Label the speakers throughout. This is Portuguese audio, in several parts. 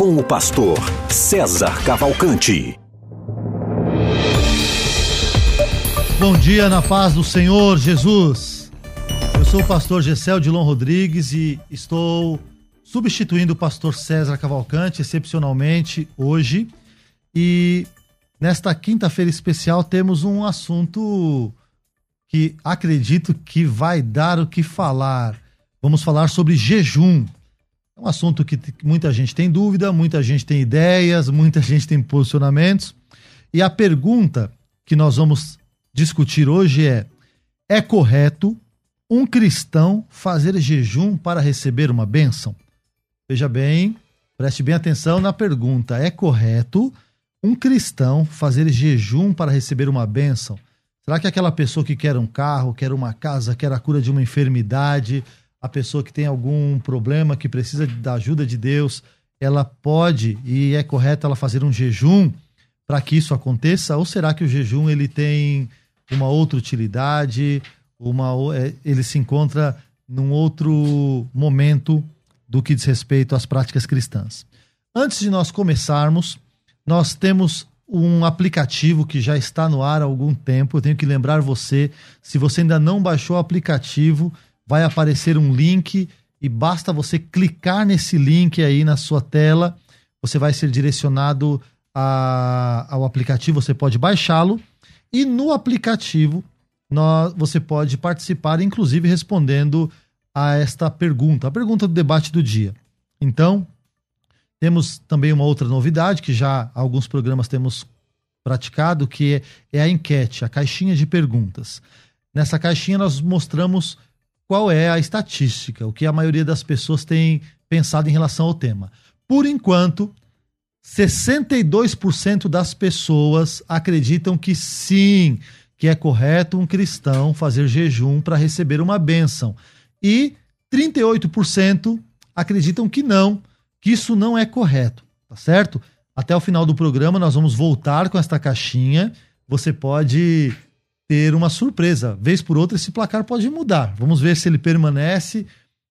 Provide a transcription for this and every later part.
Speaker 1: com o pastor César Cavalcante.
Speaker 2: Bom dia na paz do Senhor Jesus. Eu sou o pastor Gessel Dilon Rodrigues e estou substituindo o pastor César Cavalcante excepcionalmente hoje. E nesta quinta-feira especial temos um assunto que acredito que vai dar o que falar. Vamos falar sobre jejum. É um assunto que muita gente tem dúvida, muita gente tem ideias, muita gente tem posicionamentos. E a pergunta que nós vamos discutir hoje é: é correto um cristão fazer jejum para receber uma bênção? Veja bem, preste bem atenção na pergunta: é correto um cristão fazer jejum para receber uma bênção? Será que aquela pessoa que quer um carro, quer uma casa, quer a cura de uma enfermidade, a pessoa que tem algum problema, que precisa da ajuda de Deus, ela pode e é correto ela fazer um jejum para que isso aconteça? Ou será que o jejum ele tem uma outra utilidade, uma, é, ele se encontra num outro momento do que diz respeito às práticas cristãs? Antes de nós começarmos, nós temos um aplicativo que já está no ar há algum tempo. Eu tenho que lembrar você, se você ainda não baixou o aplicativo, vai aparecer um link e basta você clicar nesse link aí na sua tela, você vai ser direcionado a, ao aplicativo, você pode baixá-lo e no aplicativo nós, você pode participar, inclusive respondendo a esta pergunta, a pergunta do debate do dia. Então, temos também uma outra novidade que já alguns programas temos praticado, que é, é a enquete, a caixinha de perguntas. Nessa caixinha nós mostramos qual é a estatística, o que a maioria das pessoas tem pensado em relação ao tema. Por enquanto, 62% das pessoas acreditam que sim, que é correto um cristão fazer jejum para receber uma bênção. E 38% acreditam que não, que isso não é correto, tá certo? Até o final do programa nós vamos voltar com esta caixinha. Você pode ter uma surpresa. Vez por outra, esse placar pode mudar. Vamos ver se ele permanece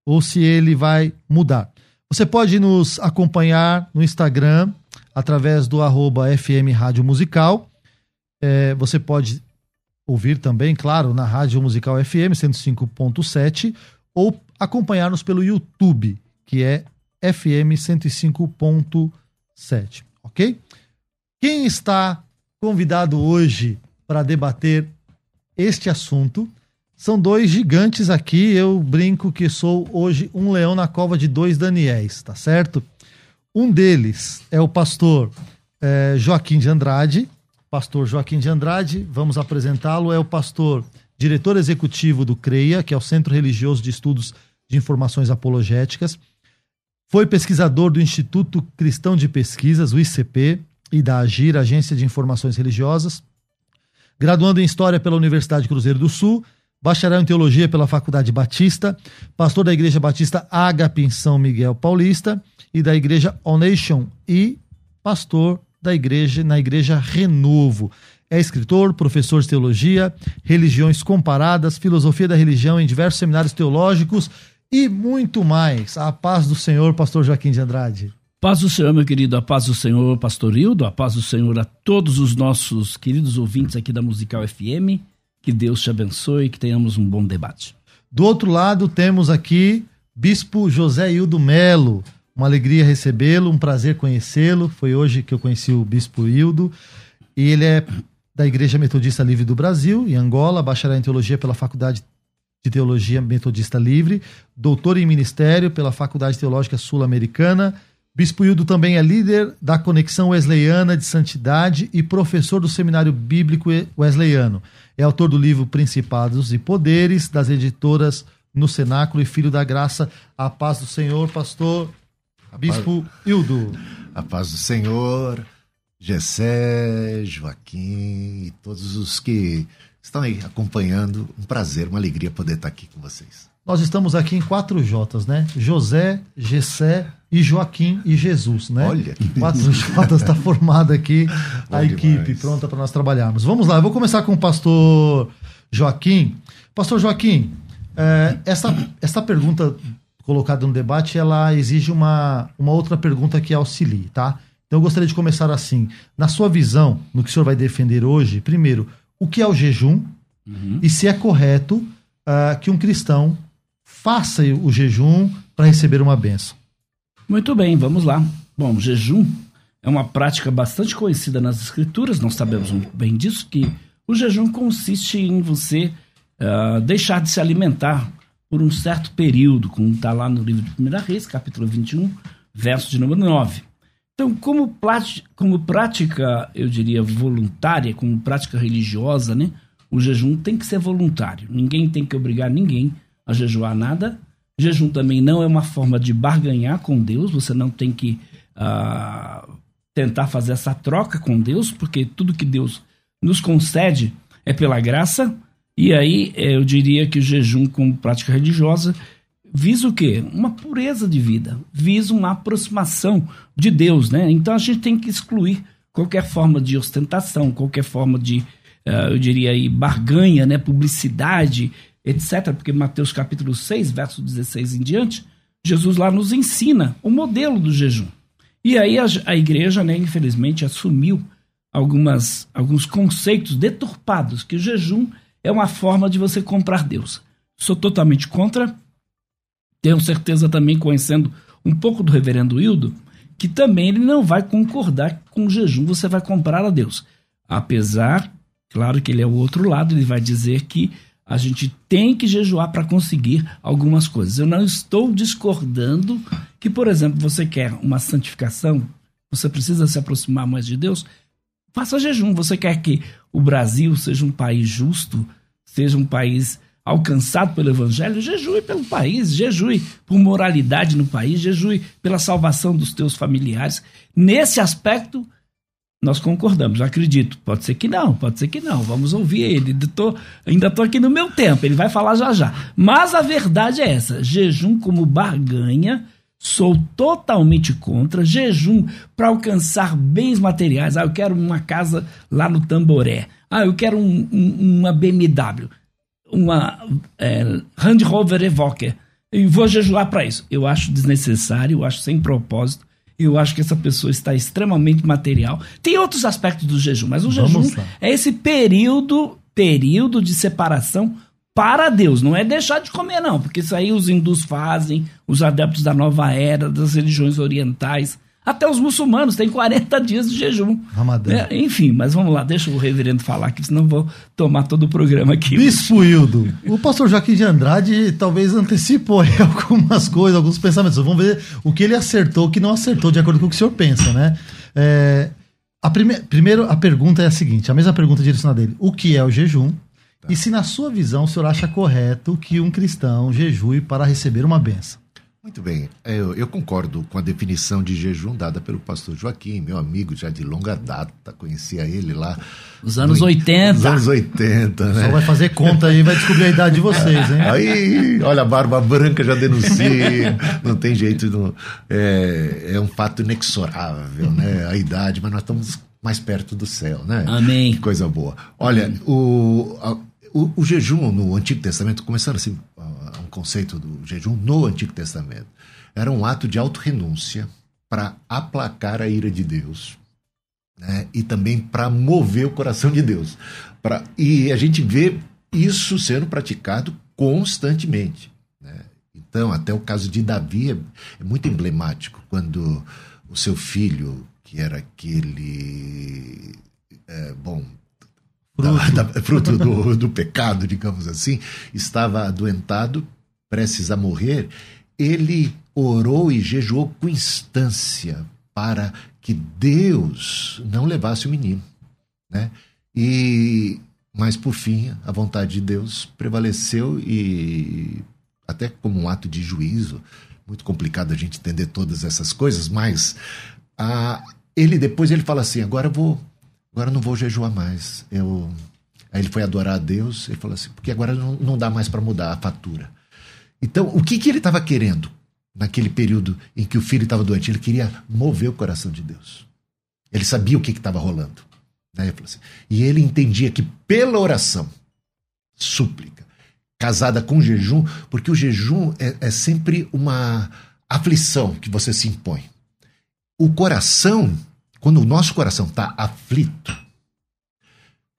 Speaker 2: ou se ele vai mudar. Você pode nos acompanhar no Instagram através do arroba FM Rádio Musical. É, você pode ouvir também, claro, na Rádio Musical FM 105.7 ou acompanhar-nos pelo YouTube, que é FM 105.7, ok? Quem está convidado hoje para debater este assunto. São dois gigantes aqui. Eu brinco que sou hoje um leão na cova de dois Daniéis, tá certo? Um deles é o pastor é, Joaquim de Andrade. Pastor Joaquim de Andrade, vamos apresentá-lo. É o pastor, diretor executivo do CREIA, que é o Centro Religioso de Estudos de Informações Apologéticas. Foi pesquisador do Instituto Cristão de Pesquisas, o ICP, e da AGIR, Agência de Informações Religiosas graduando em História pela Universidade Cruzeiro do Sul, bacharel em Teologia pela Faculdade Batista, pastor da Igreja Batista Agape em São Miguel Paulista e da Igreja All Nation e pastor da igreja na Igreja Renovo. É escritor, professor de teologia, religiões comparadas, filosofia da religião em diversos seminários teológicos e muito mais. A paz do Senhor, pastor Joaquim de Andrade.
Speaker 3: Paz do Senhor, meu querido, a paz do Senhor, Pastor Hildo, a paz do Senhor a todos os nossos queridos ouvintes aqui da Musical FM. Que Deus te abençoe e que tenhamos um bom debate.
Speaker 2: Do outro lado, temos aqui Bispo José Hildo Melo. Uma alegria recebê-lo, um prazer conhecê-lo. Foi hoje que eu conheci o Bispo Hildo. E ele é da Igreja Metodista Livre do Brasil, em Angola, bacharel em Teologia pela Faculdade de Teologia Metodista Livre, doutor em Ministério pela Faculdade Teológica Sul-Americana Bispo Hildo também é líder da Conexão Wesleyana de Santidade e professor do Seminário Bíblico Wesleyano. É autor do livro Principados e Poderes, das editoras No Cenáculo e Filho da Graça. A paz do Senhor, pastor a Bispo paz, Hildo.
Speaker 4: A paz do Senhor. Gessé, Joaquim e todos os que estão aí acompanhando. Um prazer, uma alegria poder estar aqui com vocês.
Speaker 2: Nós estamos aqui em quatro Jotas, né? José, Gessé e Joaquim e Jesus, né?
Speaker 4: Olha que
Speaker 2: Quatro Jotas está formada aqui a equipe pronta para nós trabalharmos. Vamos lá, eu vou começar com o pastor Joaquim. Pastor Joaquim, é, essa, essa pergunta colocada no debate, ela exige uma, uma outra pergunta que auxilie, tá? Então eu gostaria de começar assim. Na sua visão, no que o senhor vai defender hoje, primeiro, o que é o jejum uhum. e se é correto uh, que um cristão faça o jejum para receber uma benção.
Speaker 3: Muito bem, vamos lá. Bom, jejum é uma prática bastante conhecida nas escrituras, nós sabemos muito bem disso, que o jejum consiste em você uh, deixar de se alimentar por um certo período, como está lá no livro de 1 Reis, capítulo 21, verso de número 9. Então, como, como prática, eu diria, voluntária, como prática religiosa, né, o jejum tem que ser voluntário. Ninguém tem que obrigar ninguém a jejuar nada. Jejum também não é uma forma de barganhar com Deus, você não tem que uh, tentar fazer essa troca com Deus, porque tudo que Deus nos concede é pela graça. E aí eh, eu diria que o jejum como prática religiosa visa o quê? Uma pureza de vida, visa uma aproximação de Deus, né? Então a gente tem que excluir qualquer forma de ostentação, qualquer forma de, uh, eu diria aí, barganha, né? Publicidade, etc. Porque Mateus capítulo 6, verso 16 em diante, Jesus lá nos ensina o modelo do jejum. E aí a, a igreja, né, infelizmente, assumiu algumas, alguns conceitos deturpados, que o jejum é uma forma de você comprar Deus. Sou totalmente contra. Tenho certeza também, conhecendo um pouco do reverendo Hildo, que também ele não vai concordar com o jejum, você vai comprar a Deus. Apesar, claro que ele é o outro lado, ele vai dizer que a gente tem que jejuar para conseguir algumas coisas. Eu não estou discordando que, por exemplo, você quer uma santificação, você precisa se aproximar mais de Deus, faça jejum. Você quer que o Brasil seja um país justo, seja um país alcançado pelo Evangelho, jejue pelo país, jejue por moralidade no país, jejue pela salvação dos teus familiares. Nesse aspecto, nós concordamos, acredito. Pode ser que não, pode ser que não. Vamos ouvir ele. Tô, ainda estou aqui no meu tempo, ele vai falar já já. Mas a verdade é essa: jejum como barganha Sou totalmente contra jejum para alcançar bens materiais. Ah, eu quero uma casa lá no Tamboré. Ah, eu quero um, um, uma BMW, uma é, Rover Evoque. E vou jejuar para isso. Eu acho desnecessário, eu acho sem propósito. Eu acho que essa pessoa está extremamente material. Tem outros aspectos do jejum, mas o Vamos jejum lá. é esse período, período de separação para Deus, não é deixar de comer, não, porque isso aí os hindus fazem, os adeptos da nova era, das religiões orientais, até os muçulmanos têm 40 dias de jejum.
Speaker 2: Ramadã.
Speaker 3: É, enfim, mas vamos lá, deixa o reverendo falar, que senão vou tomar todo o programa aqui.
Speaker 2: Bispo Hildo, o pastor Joaquim de Andrade talvez antecipou algumas coisas, alguns pensamentos. Vamos ver o que ele acertou, o que não acertou, de acordo com o que o senhor pensa, né? É, a prime... Primeiro, a pergunta é a seguinte: a mesma pergunta direcionada dele. O que é o jejum? E se, na sua visão, o senhor acha correto que um cristão jejue para receber uma benção?
Speaker 4: Muito bem, eu, eu, concordo com a definição de jejum dada pelo pastor Joaquim, meu amigo já de longa data, conhecia ele lá.
Speaker 3: Os anos no, 80. Os
Speaker 4: anos 80, né?
Speaker 2: Só vai fazer conta aí, vai descobrir a idade de vocês, hein?
Speaker 4: Aí, olha, a barba branca já denuncia, não tem jeito, não, é, é um fato inexorável, né? A idade, mas nós estamos mais perto do céu, né?
Speaker 3: Amém.
Speaker 4: Que coisa boa. Olha, o, a, o, o, jejum no Antigo Testamento, começando assim, conceito do jejum no Antigo Testamento, era um ato de autorrenúncia para aplacar a ira de Deus né? e também para mover o coração de Deus. Pra, e a gente vê isso sendo praticado constantemente. Né? Então, até o caso de Davi é, é muito emblemático, quando o seu filho, que era aquele. É, bom, fruto, da, da, fruto do, do pecado, digamos assim, estava adoentado, prestes a morrer, ele orou e jejuou com instância para que Deus não levasse o menino, né? E mas por fim a vontade de Deus prevaleceu e até como um ato de juízo, muito complicado a gente entender todas essas coisas, mas ele depois ele fala assim: agora eu vou, agora eu não vou jejuar mais. Eu Aí ele foi adorar a Deus, ele falou assim, porque agora não, não dá mais para mudar a fatura. Então, o que, que ele estava querendo naquele período em que o filho estava doente? Ele queria mover o coração de Deus. Ele sabia o que estava rolando. Né? Assim, e ele entendia que pela oração, súplica, casada com jejum, porque o jejum é, é sempre uma aflição que você se impõe. O coração, quando o nosso coração está aflito,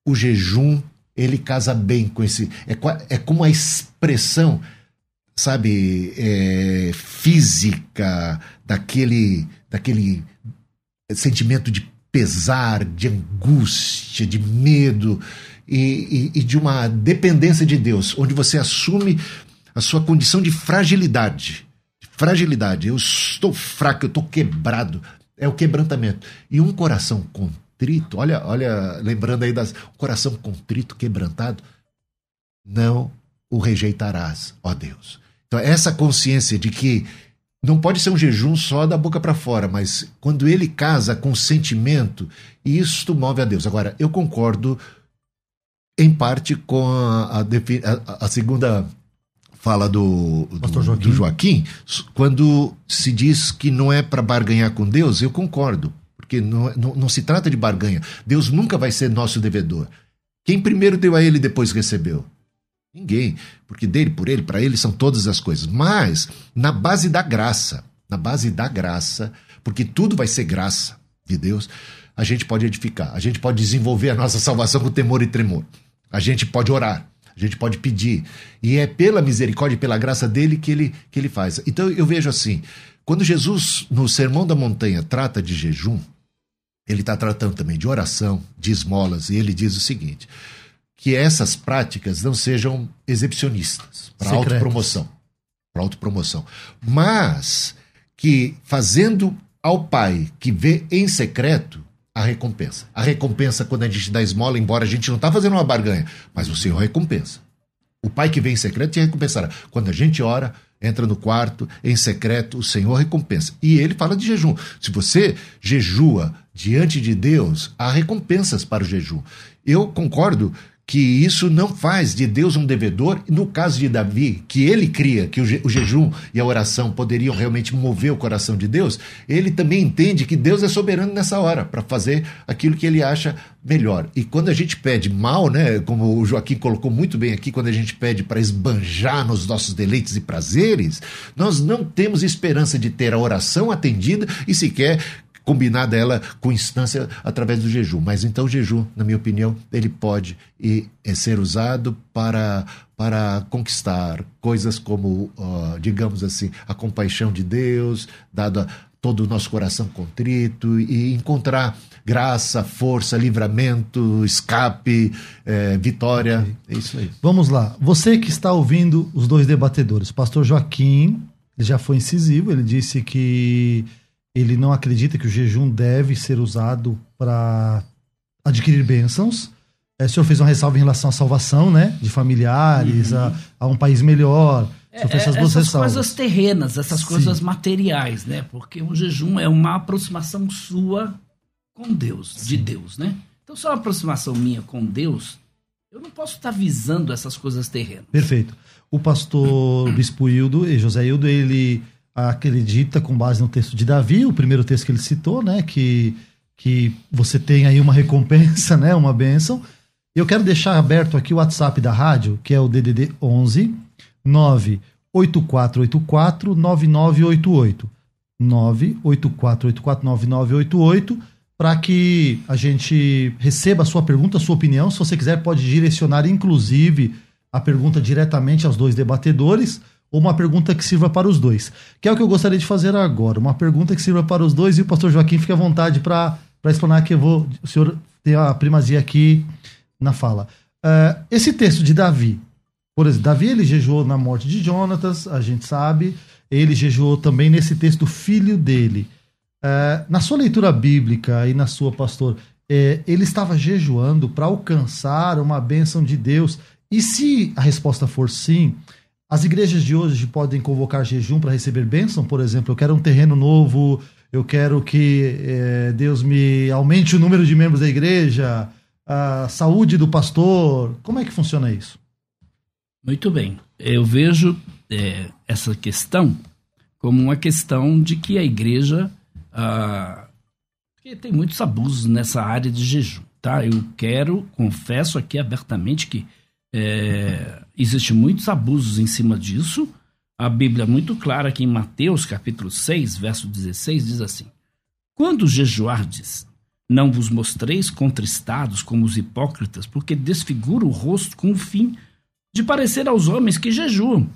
Speaker 4: o jejum ele casa bem com esse. É, é como a expressão, sabe, é, física daquele, daquele sentimento de pesar, de angústia, de medo e, e, e de uma dependência de Deus, onde você assume a sua condição de fragilidade. Fragilidade. Eu estou fraco, eu estou quebrado. É o quebrantamento. E um coração contrito olha, olha, lembrando aí das coração contrito, quebrantado, não o rejeitarás, ó Deus. Então essa consciência de que não pode ser um jejum só da boca para fora, mas quando ele casa com sentimento, isto move a Deus. Agora, eu concordo em parte com a, a, a segunda fala do, do, Joaquim. do Joaquim, quando se diz que não é para barganhar com Deus, eu concordo porque não, não, não se trata de barganha. Deus nunca vai ser nosso devedor. Quem primeiro deu a ele depois recebeu? Ninguém, porque dele, por ele, para ele são todas as coisas. Mas na base da graça, na base da graça, porque tudo vai ser graça de Deus, a gente pode edificar, a gente pode desenvolver a nossa salvação com temor e tremor. A gente pode orar, a gente pode pedir. E é pela misericórdia e pela graça dele que ele, que ele faz. Então eu vejo assim: quando Jesus, no Sermão da Montanha, trata de jejum, ele está tratando também de oração, de esmolas, e ele diz o seguinte: que essas práticas não sejam exibicionistas, para autopromoção. Para autopromoção. Mas que fazendo ao Pai que vê em secreto a recompensa. A recompensa quando a gente dá esmola, embora a gente não está fazendo uma barganha, mas o Senhor recompensa. O Pai que vem em secreto te recompensará. Quando a gente ora, entra no quarto, em secreto, o Senhor recompensa. E ele fala de jejum. Se você jejua diante de Deus, há recompensas para o jejum. Eu concordo que isso não faz de Deus um devedor. No caso de Davi, que ele cria que o, je o jejum e a oração poderiam realmente mover o coração de Deus, ele também entende que Deus é soberano nessa hora para fazer aquilo que ele acha melhor. E quando a gente pede mal, né, como o Joaquim colocou muito bem aqui, quando a gente pede para esbanjar nos nossos deleites e prazeres, nós não temos esperança de ter a oração atendida e sequer combinada ela com instância através do jejum. Mas então o jejum, na minha opinião, ele pode e, é ser usado para, para conquistar coisas como, uh, digamos assim, a compaixão de Deus, dado todo o nosso coração contrito e encontrar graça, força, livramento, escape, é, vitória. Okay. É isso aí.
Speaker 2: Vamos lá. Você que está ouvindo os dois debatedores, pastor Joaquim, ele já foi incisivo, ele disse que ele não acredita que o jejum deve ser usado para adquirir bênçãos. É, o senhor fez uma ressalva em relação à salvação, né? De familiares, uhum. a, a, um país melhor.
Speaker 3: É, essas duas essas coisas terrenas, essas Sim. coisas materiais, né? Porque o jejum é uma aproximação sua com Deus, Sim. de Deus, né? Então, se é uma aproximação minha com Deus, eu não posso estar visando essas coisas terrenas.
Speaker 2: Perfeito. O pastor Bispo Hildo e José Hildo, ele acredita, com base no texto de Davi, o primeiro texto que ele citou, né, que, que você tem aí uma recompensa, né, uma bênção. Eu quero deixar aberto aqui o WhatsApp da rádio, que é o DDD 11 98484 9988. 98484 9988 para que a gente receba a sua pergunta, a sua opinião. Se você quiser, pode direcionar, inclusive, a pergunta diretamente aos dois debatedores ou uma pergunta que sirva para os dois. Que é o que eu gostaria de fazer agora. Uma pergunta que sirva para os dois e o pastor Joaquim fique à vontade para explanar que eu vou. O senhor tem a primazia aqui na fala. Uh, esse texto de Davi, por exemplo, Davi ele jejuou na morte de Jonatas, a gente sabe. Ele jejuou também nesse texto filho dele. Uh, na sua leitura bíblica e na sua, pastor, uh, ele estava jejuando para alcançar uma bênção de Deus. E se a resposta for sim, as igrejas de hoje podem convocar jejum para receber bênção, por exemplo, eu quero um terreno novo, eu quero que é, Deus me aumente o número de membros da igreja, a saúde do pastor. Como é que funciona isso?
Speaker 3: Muito bem. Eu vejo é, essa questão como uma questão de que a igreja. Ah, tem muitos abusos nessa área de jejum. Tá? Eu quero, confesso aqui abertamente que é, existe muitos abusos em cima disso. A Bíblia é muito clara aqui em Mateus capítulo 6, verso 16, diz assim: Quando jejuardes, não vos mostreis contristados como os hipócritas, porque desfigura o rosto com o fim de parecer aos homens que jejuam.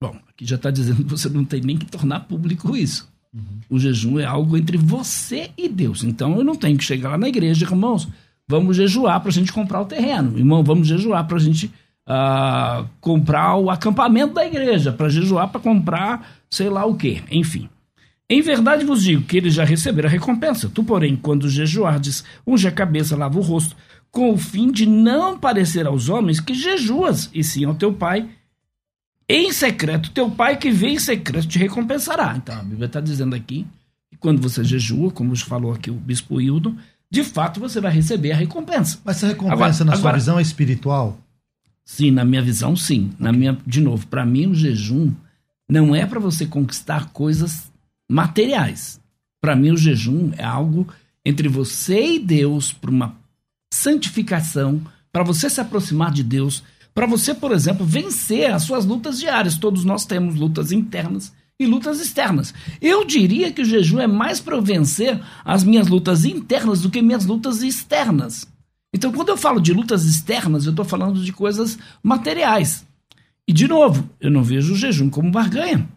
Speaker 3: Bom, aqui já está dizendo que você não tem nem que tornar público isso. Uhum. O jejum é algo entre você e Deus. Então eu não tenho que chegar lá na igreja, irmãos, vamos jejuar para a gente comprar o terreno. Irmão, vamos jejuar para a gente uh, comprar o acampamento da igreja, para jejuar para comprar sei lá o quê. Enfim. Em verdade vos digo que eles já receberam a recompensa. Tu, porém, quando jejuardes, unge a cabeça, lava o rosto, com o fim de não parecer aos homens que jejuas, e sim ao teu pai em secreto. Teu pai que vem em secreto te recompensará. Então, a Bíblia está dizendo aqui que quando você jejua, como falou aqui o bispo Hildo, de fato você vai receber a recompensa.
Speaker 2: Mas essa recompensa, agora, na sua visão, é espiritual?
Speaker 3: Sim, na minha visão, sim. Na minha, de novo, para mim o jejum não é para você conquistar coisas materiais. Para mim o jejum é algo entre você e Deus para uma santificação, para você se aproximar de Deus, para você, por exemplo, vencer as suas lutas diárias. Todos nós temos lutas internas e lutas externas. Eu diria que o jejum é mais para eu vencer as minhas lutas internas do que minhas lutas externas. Então, quando eu falo de lutas externas, eu estou falando de coisas materiais. E, de novo, eu não vejo o jejum como barganha.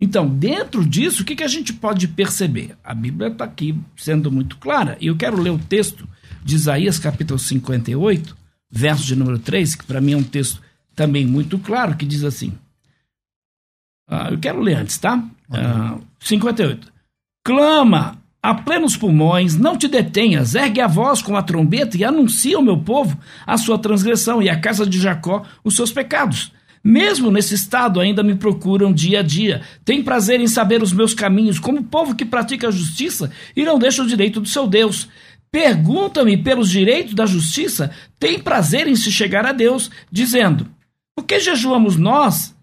Speaker 3: Então, dentro disso, o que, que a gente pode perceber? A Bíblia está aqui sendo muito clara. E eu quero ler o texto de Isaías, capítulo 58, verso de número 3, que para mim é um texto também muito claro, que diz assim. Uh, eu quero ler antes, tá? Uh, 58. Clama a plenos pulmões, não te detenhas, ergue a voz com a trombeta e anuncia ao meu povo a sua transgressão e à casa de Jacó os seus pecados. Mesmo nesse estado, ainda me procuram dia a dia. Tem prazer em saber os meus caminhos, como povo que pratica a justiça e não deixa o direito do seu Deus. Pergunta-me pelos direitos da justiça, tem prazer em se chegar a Deus, dizendo: Por que jejuamos nós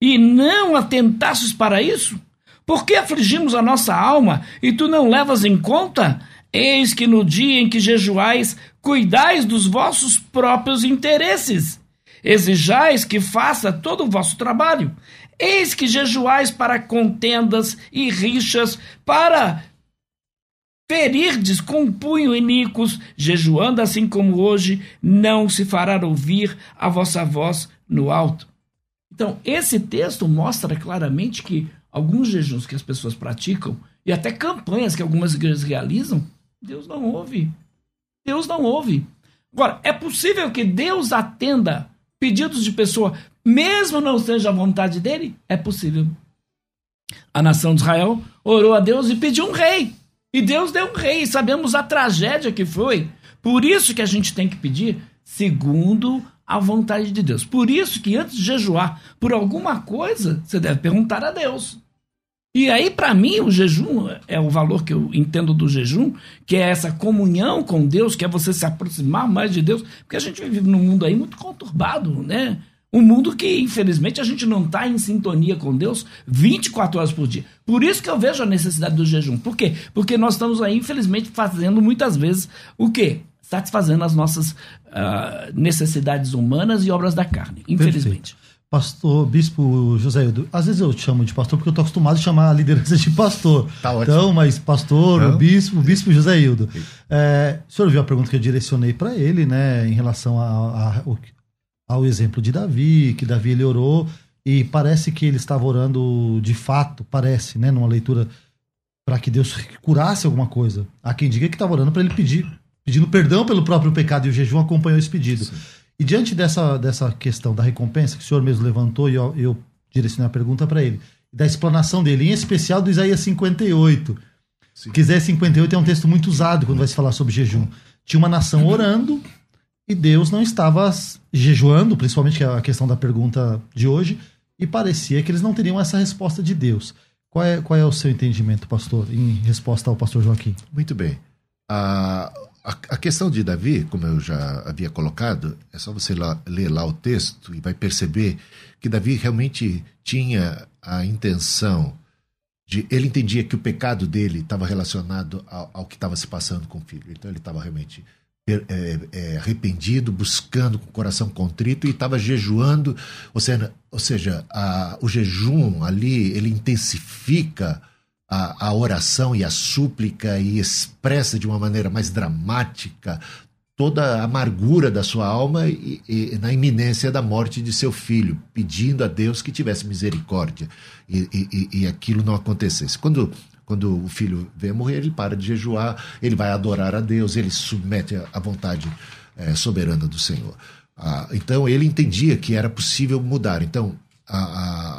Speaker 3: e não atentasses para isso? Por que afligimos a nossa alma e tu não levas em conta? Eis que no dia em que jejuais, cuidais dos vossos próprios interesses exijais que faça todo o vosso trabalho. Eis que jejuais para contendas e rixas, para ferirdes com punho iníquos, jejuando assim como hoje, não se fará ouvir a vossa voz no alto. Então, esse texto mostra claramente que alguns jejuns que as pessoas praticam, e até campanhas que algumas igrejas realizam, Deus não ouve. Deus não ouve. Agora, é possível que Deus atenda pedidos de pessoa, mesmo não seja a vontade dele, é possível. A nação de Israel orou a Deus e pediu um rei. E Deus deu um rei. Sabemos a tragédia que foi. Por isso que a gente tem que pedir segundo a vontade de Deus. Por isso que antes de jejuar por alguma coisa, você deve perguntar a Deus. E aí, para mim, o jejum é o valor que eu entendo do jejum, que é essa comunhão com Deus, que é você se aproximar mais de Deus, porque a gente vive num mundo aí muito conturbado, né? Um mundo que, infelizmente, a gente não está em sintonia com Deus 24 horas por dia. Por isso que eu vejo a necessidade do jejum. Por quê? Porque nós estamos aí, infelizmente, fazendo muitas vezes o quê? Satisfazendo as nossas uh, necessidades humanas e obras da carne, infelizmente. Perfeito.
Speaker 2: Pastor, Bispo José Ildo, às vezes eu te chamo de pastor porque eu tô acostumado a chamar a liderança de pastor. Tá ótimo. Então, mas pastor, Não? bispo, bispo José Ildo. É, o senhor viu a pergunta que eu direcionei para ele, né, em relação a, a, ao exemplo de Davi, que Davi ele orou e parece que ele estava orando de fato, parece, né, numa leitura para que Deus curasse alguma coisa. Há quem diga que estava orando para ele pedir, pedindo perdão pelo próprio pecado e o jejum acompanhou esse pedido. Sim. E diante dessa, dessa questão da recompensa que o senhor mesmo levantou, e eu, eu direcionei a pergunta para ele, da explanação dele, em especial do Isaías 58. Sim. Que Isaías 58 é um texto muito usado quando vai se falar sobre jejum. Tinha uma nação orando e Deus não estava jejuando, principalmente que é a questão da pergunta de hoje, e parecia que eles não teriam essa resposta de Deus. Qual é, qual é o seu entendimento, pastor, em resposta ao pastor Joaquim?
Speaker 4: Muito bem. A, a, a questão de Davi, como eu já havia colocado, é só você lá, ler lá o texto e vai perceber que Davi realmente tinha a intenção de. Ele entendia que o pecado dele estava relacionado ao, ao que estava se passando com o filho. Então ele estava realmente é, é, arrependido, buscando com o coração contrito e estava jejuando, ou seja, ou seja a, o jejum ali ele intensifica a, a oração e a súplica e expressa de uma maneira mais dramática toda a amargura da sua alma e, e, na iminência da morte de seu filho, pedindo a Deus que tivesse misericórdia e, e, aquilo não acontecesse. Quando quando o filho a morrer, ele para de jejuar, ele vai adorar a Deus, ele submete à vontade é, soberana do Senhor. Ah, então ele entendia que era possível mudar. Então, a, a,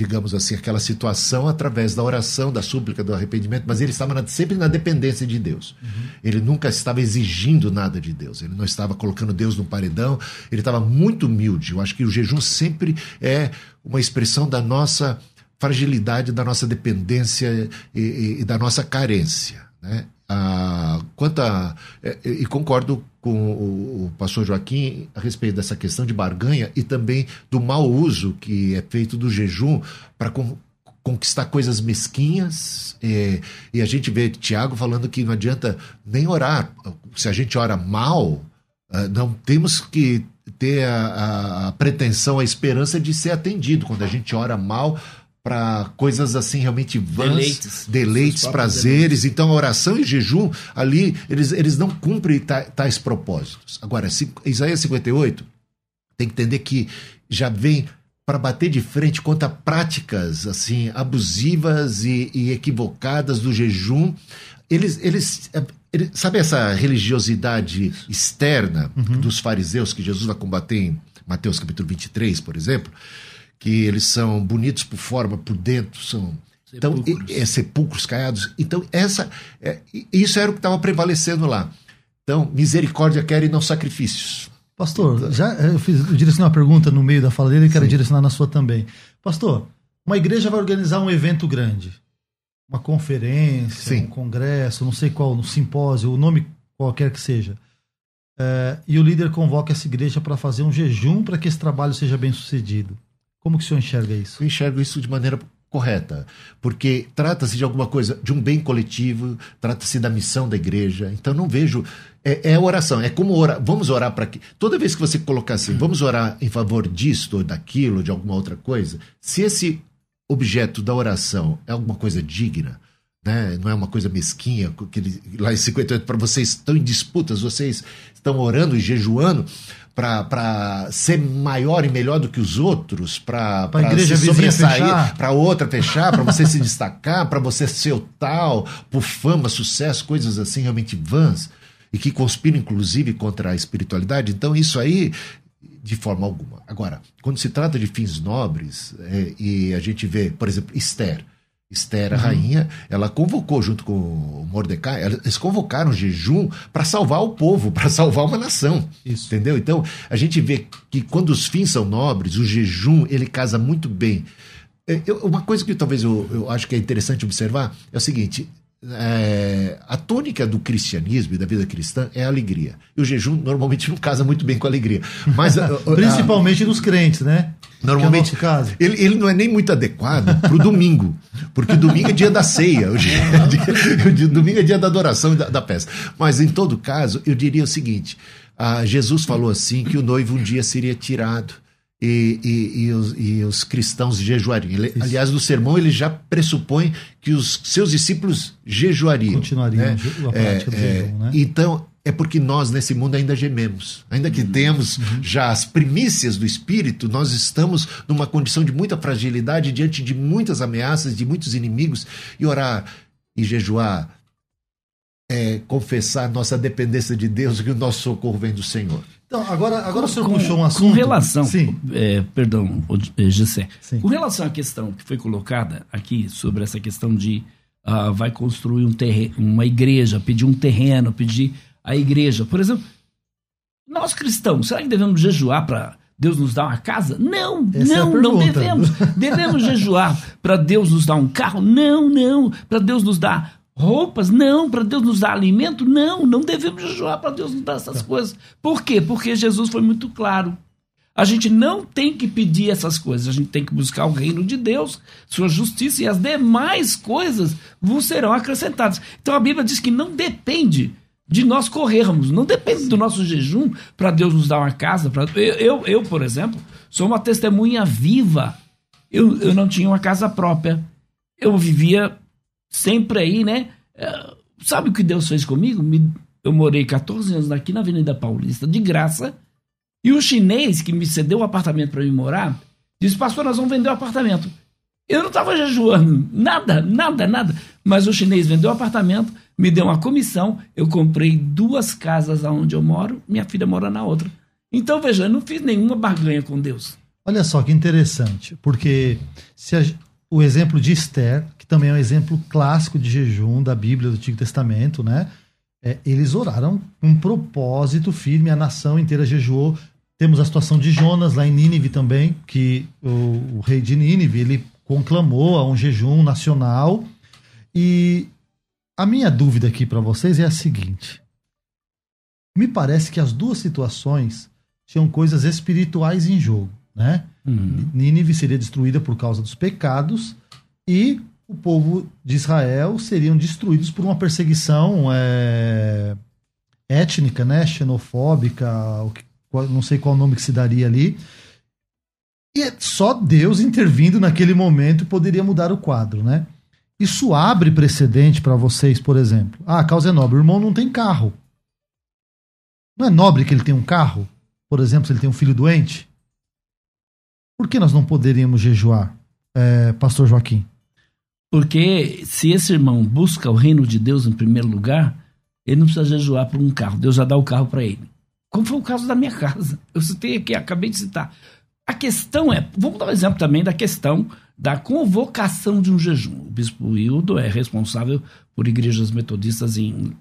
Speaker 4: digamos assim, aquela situação através da oração, da súplica, do arrependimento, mas ele estava na, sempre na dependência de Deus. Uhum. Ele nunca estava exigindo nada de Deus, ele não estava colocando Deus no paredão, ele estava muito humilde. Eu acho que o jejum sempre é uma expressão da nossa fragilidade da nossa dependência e, e, e da nossa carência. Né? Ah, a, e, e concordo com o, o, pastor Joaquim a respeito dessa questão de barganha e também do mau uso que é feito do jejum para con, conquistar coisas mesquinhas. E, e, a gente vê Tiago falando que não adianta nem orar. Se a gente ora mal, ah, não temos que ter a, a, a pretensão, a esperança de ser atendido. Quando a gente ora mal, para coisas assim realmente vãs, deleites, deleites prazeres. Deleites. Então, a oração e jejum ali, eles, eles não cumprem tais propósitos. Agora, Isaías 58 tem que entender que já vem para bater de frente contra práticas assim abusivas e, e equivocadas do jejum. Eles, eles, eles, sabe essa religiosidade externa uhum. dos fariseus que Jesus vai combater em Mateus capítulo 23, por exemplo? Que eles são bonitos por fora, por dentro são então é, é, sepulcros caiados. Então essa é, isso era o que estava prevalecendo lá. Então misericórdia quer e não sacrifícios.
Speaker 2: Pastor, então, já eu fiz eu direcionei uma pergunta no meio da fala dele e quero direcionar na sua também. Pastor, uma igreja vai organizar um evento grande, uma conferência, sim. um congresso, não sei qual, um simpósio, o nome qualquer que seja. É, e o líder convoca essa igreja para fazer um jejum para que esse trabalho seja bem sucedido. Como que o senhor enxerga isso?
Speaker 4: Eu enxergo isso de maneira correta, porque trata-se de alguma coisa, de um bem coletivo, trata-se da missão da igreja. Então não vejo é, é oração, é como orar. Vamos orar para que toda vez que você colocar assim, vamos orar em favor disto ou daquilo, de alguma outra coisa. Se esse objeto da oração é alguma coisa digna, né? não é uma coisa mesquinha, que lá em 58, para vocês estão em disputas, vocês estão orando e jejuando, para ser maior e melhor do que os outros, para
Speaker 2: se sobressair,
Speaker 4: para outra fechar, para você se destacar, para você ser o tal, por fama, sucesso, coisas assim realmente vãs e que conspiram inclusive contra a espiritualidade. Então isso aí de forma alguma. Agora, quando se trata de fins nobres é, e a gente vê, por exemplo, Esther, Esther, a uhum. rainha, ela convocou junto com Mordecai, eles convocaram jejum para salvar o povo, para salvar uma nação. Isso. Entendeu? Então, a gente vê que quando os fins são nobres, o jejum, ele casa muito bem. É, eu, uma coisa que talvez eu, eu acho que é interessante observar é o seguinte: é, a tônica do cristianismo e da vida cristã é a alegria. E o jejum normalmente não casa muito bem com a alegria. Mas,
Speaker 2: Principalmente a, dos crentes, né?
Speaker 4: Normalmente, é ele, ele não é nem muito adequado para o domingo, porque o domingo é dia da ceia, o, dia, o domingo é dia da adoração e da, da festa. Mas, em todo caso, eu diria o seguinte: ah, Jesus falou assim que o noivo um dia seria tirado e, e, e, os, e os, cristãos jejuariam. Ele, aliás, no sermão ele já pressupõe que os seus discípulos jejuariam.
Speaker 2: Continuariam
Speaker 4: né? a prática é, é, jejum, né? Então, é porque nós nesse mundo ainda gememos. Ainda que uhum. temos uhum. já as primícias do Espírito, nós estamos numa condição de muita fragilidade diante de muitas ameaças, de muitos inimigos. E orar e jejuar é confessar nossa dependência de Deus, que o nosso socorro vem do Senhor.
Speaker 2: Então, agora, agora com, o senhor puxou um assunto.
Speaker 3: Com relação. Sim. É, perdão, é, Gessé. Com relação à questão que foi colocada aqui sobre essa questão de uh, vai construir um terreno, uma igreja, pedir um terreno, pedir a igreja. Por exemplo, nós cristãos, será que devemos jejuar para Deus nos dá uma casa? Não,
Speaker 2: Essa é
Speaker 3: não, não
Speaker 2: pergunta.
Speaker 3: devemos. Devemos jejuar para Deus nos dar um carro? Não, não. Para Deus nos dar roupas? Não. Para Deus nos dar alimento? Não. Não devemos jejuar para Deus nos dar essas coisas. Por quê? Porque Jesus foi muito claro. A gente não tem que pedir essas coisas, a gente tem que buscar o reino de Deus, sua justiça e as demais coisas vos serão acrescentadas. Então a Bíblia diz que não depende de nós corrermos, não depende do nosso jejum para Deus nos dar uma casa. Pra... Eu, eu, eu, por exemplo, sou uma testemunha viva. Eu, eu não tinha uma casa própria. Eu vivia sempre aí, né? É, Sabe o que Deus fez comigo? Me- Eu morei 14 anos aqui na Avenida Paulista, de graça. E o chinês que me cedeu o apartamento para mim morar, disse: Pastor, nós vamos vender o apartamento. Eu não estava jejuando, nada, nada, nada. Mas o chinês vendeu o apartamento, me deu uma comissão, eu comprei duas casas onde eu moro, minha filha mora na outra. Então, veja, eu não fiz nenhuma barganha com Deus.
Speaker 2: Olha só que interessante, porque se a- o exemplo de Esther, que também é um exemplo clássico de jejum da Bíblia do Antigo Testamento, né? É, eles oraram com um propósito firme, a nação inteira jejuou. Temos a situação de Jonas lá em Nínive também, que o, o rei de Nínive ele conclamou a um jejum nacional. E a minha dúvida aqui para vocês é a seguinte: me parece que as duas situações tinham coisas espirituais em jogo, né? Nínive seria destruída por causa dos pecados e o povo de Israel seriam destruídos por uma perseguição é, étnica, né? Xenofóbica, não sei qual nome que se daria ali. E é só Deus intervindo naquele momento poderia mudar o quadro, né? Isso abre precedente para vocês, por exemplo. Ah, a causa é nobre. O irmão não tem carro. Não é nobre que ele tenha um carro? Por exemplo, se ele tem um filho doente? Por que nós não poderíamos jejuar, é, Pastor Joaquim?
Speaker 3: Porque se esse irmão busca o reino de Deus em primeiro lugar, ele não precisa jejuar por um carro. Deus já dá o carro para ele. Como foi o caso da minha casa. Eu citei aqui, acabei de citar. A questão é, vamos dar um exemplo também da questão da convocação de um jejum. O bispo Hildo é responsável por igrejas metodistas em,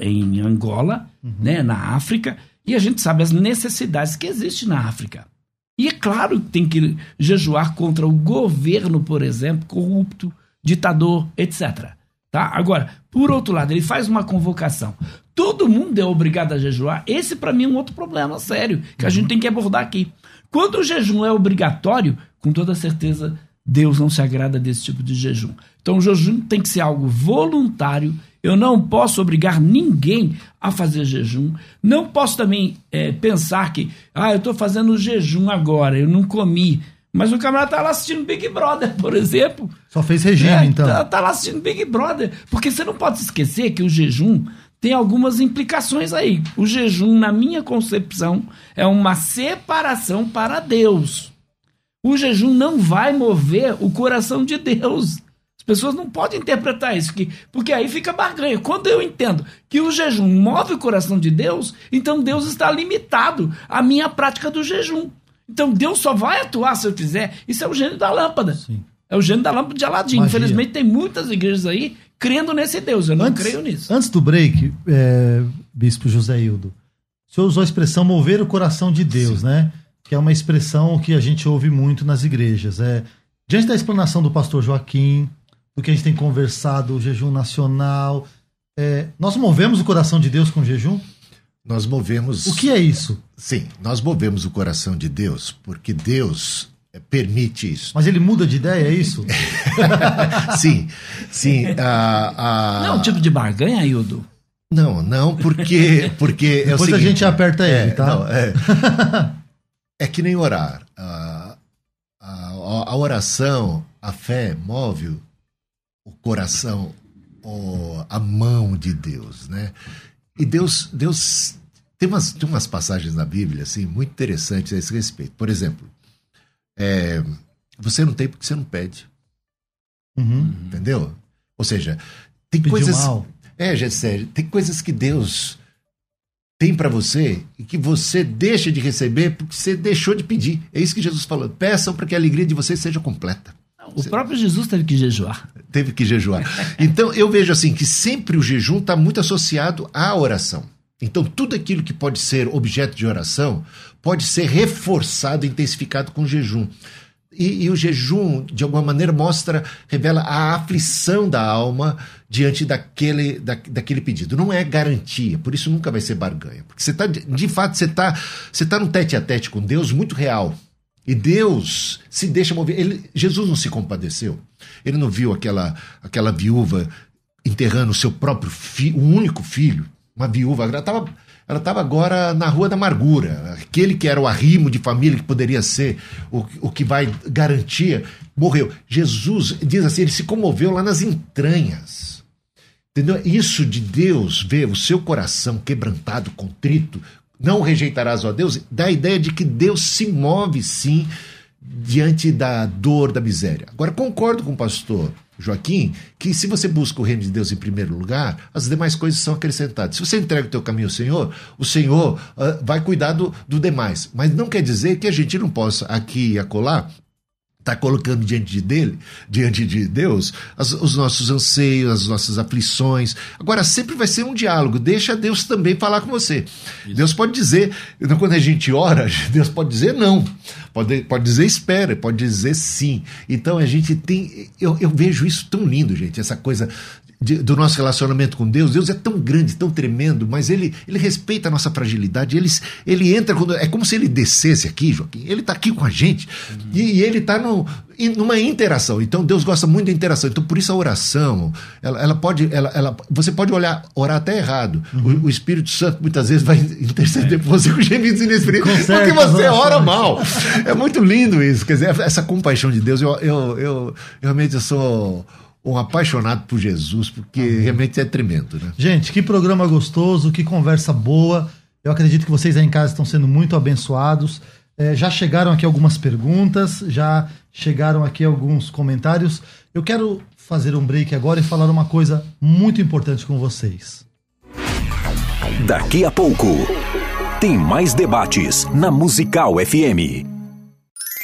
Speaker 3: em Angola, né, na África, e a gente sabe as necessidades que existem na África. E é claro que tem que jejuar contra o governo, por exemplo, corrupto, ditador, etc. Tá? Agora, por outro lado, ele faz uma convocação. Todo mundo é obrigado a jejuar. Esse, para mim, é um outro problema sério que a gente tem que abordar aqui. Quando o jejum é obrigatório, com toda certeza, Deus não se agrada desse tipo de jejum. Então, o jejum tem que ser algo voluntário. Eu não posso obrigar ninguém a fazer jejum. Não posso também é, pensar que, ah, eu estou fazendo jejum agora, eu não comi. Mas o camarada está lá assistindo Big Brother, por exemplo.
Speaker 2: Só fez regime,
Speaker 3: É,
Speaker 2: então.
Speaker 3: Tá, tá lá assistindo Big Brother. Porque você não pode esquecer que o jejum tem algumas implicações aí. O jejum, na minha concepção, é uma separação para Deus. O jejum não vai mover o coração de Deus. As pessoas não podem interpretar isso, que, porque aí fica barganha. Quando eu entendo que o jejum move o coração de Deus, então Deus está limitado à minha prática do jejum. Então Deus só vai atuar se eu fizer. Isso é o gênio da lâmpada.
Speaker 2: Sim.
Speaker 3: É o gênio da lâmpada de Aladim.
Speaker 2: Magia.
Speaker 3: Infelizmente, tem muitas igrejas aí crendo nesse Deus. Eu não creio nisso.
Speaker 2: Antes do break, é, Bispo José Hildo, o senhor usou a expressão mover o coração de Deus, né? Que é uma expressão que a gente ouve muito nas igrejas. É, diante da explanação do pastor Joaquim, do que a gente tem conversado, o jejum nacional, é, nós movemos o coração de Deus com o jejum?
Speaker 4: Nós movemos.
Speaker 2: O que é isso?
Speaker 4: Sim, nós movemos o coração de Deus porque Deus eh, permite isso.
Speaker 2: Mas ele muda de ideia, é isso?
Speaker 4: sim, sim. a- a-
Speaker 3: Não é um tipo de barganha, Hildo?
Speaker 4: Não, não, porque, porque é o
Speaker 2: Depois a
Speaker 4: seguinte,
Speaker 2: gente aperta ele,
Speaker 4: é,
Speaker 2: tá?
Speaker 4: não, é. É que nem orar. A, a, a oração, a fé move o- coração, o- a mão de Deus, né? E Deus, Deus tem umas, tem umas passagens na Bíblia assim muito interessantes a esse respeito. Por exemplo, é, você não tem porque você não pede,
Speaker 2: Uhum.
Speaker 4: entendeu? Ou seja, tem
Speaker 2: Pediu
Speaker 4: coisas
Speaker 2: mal.
Speaker 4: é, Gessé, tem coisas que Deus tem pra você e que você deixa de receber porque você deixou de pedir. É isso que Jesus falou. Peçam para que a alegria de vocês seja completa.
Speaker 3: O próprio Jesus teve que jejuar.
Speaker 4: Teve que jejuar. Então eu vejo assim que sempre o jejum está muito associado à oração. Então, tudo aquilo que pode ser objeto de oração pode ser reforçado, intensificado com jejum. E, e, o jejum, de alguma maneira, mostra, revela a aflição da alma diante daquele, da, daquele pedido. Não é garantia, por isso nunca vai ser barganha. Porque você tá, de fato, você está você tá num tete a tete com Deus muito real. E Deus se deixa mover. Ele, Jesus não se compadeceu. Ele não viu aquela, aquela viúva enterrando o seu próprio filho, o único filho, uma viúva. Ela estava ela estava agora na Rua da Amargura. Aquele que era o arrimo de família que poderia ser o, o que vai garantir, morreu. Jesus, diz assim, ele se comoveu lá nas entranhas. Entendeu? Isso de Deus ver o seu coração quebrantado, contrito, não rejeitarás, ó Deus, dá a ideia de que Deus se move sim diante da dor, da miséria. Agora, concordo com o pastor Joaquim, que se você busca o reino de Deus em primeiro lugar, as demais coisas são acrescentadas. Se você entrega o teu caminho ao Senhor, o Senhor uh, vai cuidar do, do demais. Mas não quer dizer que a gente não possa aqui e acolá está colocando diante de dele, diante de Deus, as, os nossos anseios, as nossas aflições. Agora, sempre vai ser um diálogo. Deixa Deus também falar com você. Isso. Deus pode dizer, quando a gente ora, Deus pode dizer não. Pode, pode dizer espera, pode dizer sim. Então a gente tem. Eu, eu vejo isso tão lindo, gente, essa coisa de, do nosso relacionamento com Deus. Deus é tão grande, tão tremendo, mas ele, ele respeita a nossa fragilidade. Ele, ele entra quando. É como se ele descesse aqui, Joaquim. Ele está aqui com a gente. Uhum. E, e, ele está numa interação. Então Deus gosta muito da interação. Então por isso a oração, ela, ela pode. Ela, ela, você pode olhar, orar até errado. Uhum. O, o, Espírito Santo muitas vezes vai interceder é. por você com gemidos inexprimíveis. Porque você ora mal. É muito lindo isso. Quer dizer, essa compaixão de Deus, eu, eu, eu, eu realmente eu sou um apaixonado por Jesus, porque uhum. realmente é tremendo, né?
Speaker 2: Gente, que programa gostoso, que conversa boa. Eu acredito que vocês aí em casa estão sendo muito abençoados. É, já chegaram aqui algumas perguntas, já chegaram aqui alguns comentários. Eu quero fazer um break agora e falar uma coisa muito importante com vocês.
Speaker 1: Daqui a pouco, tem mais debates na Musical FM.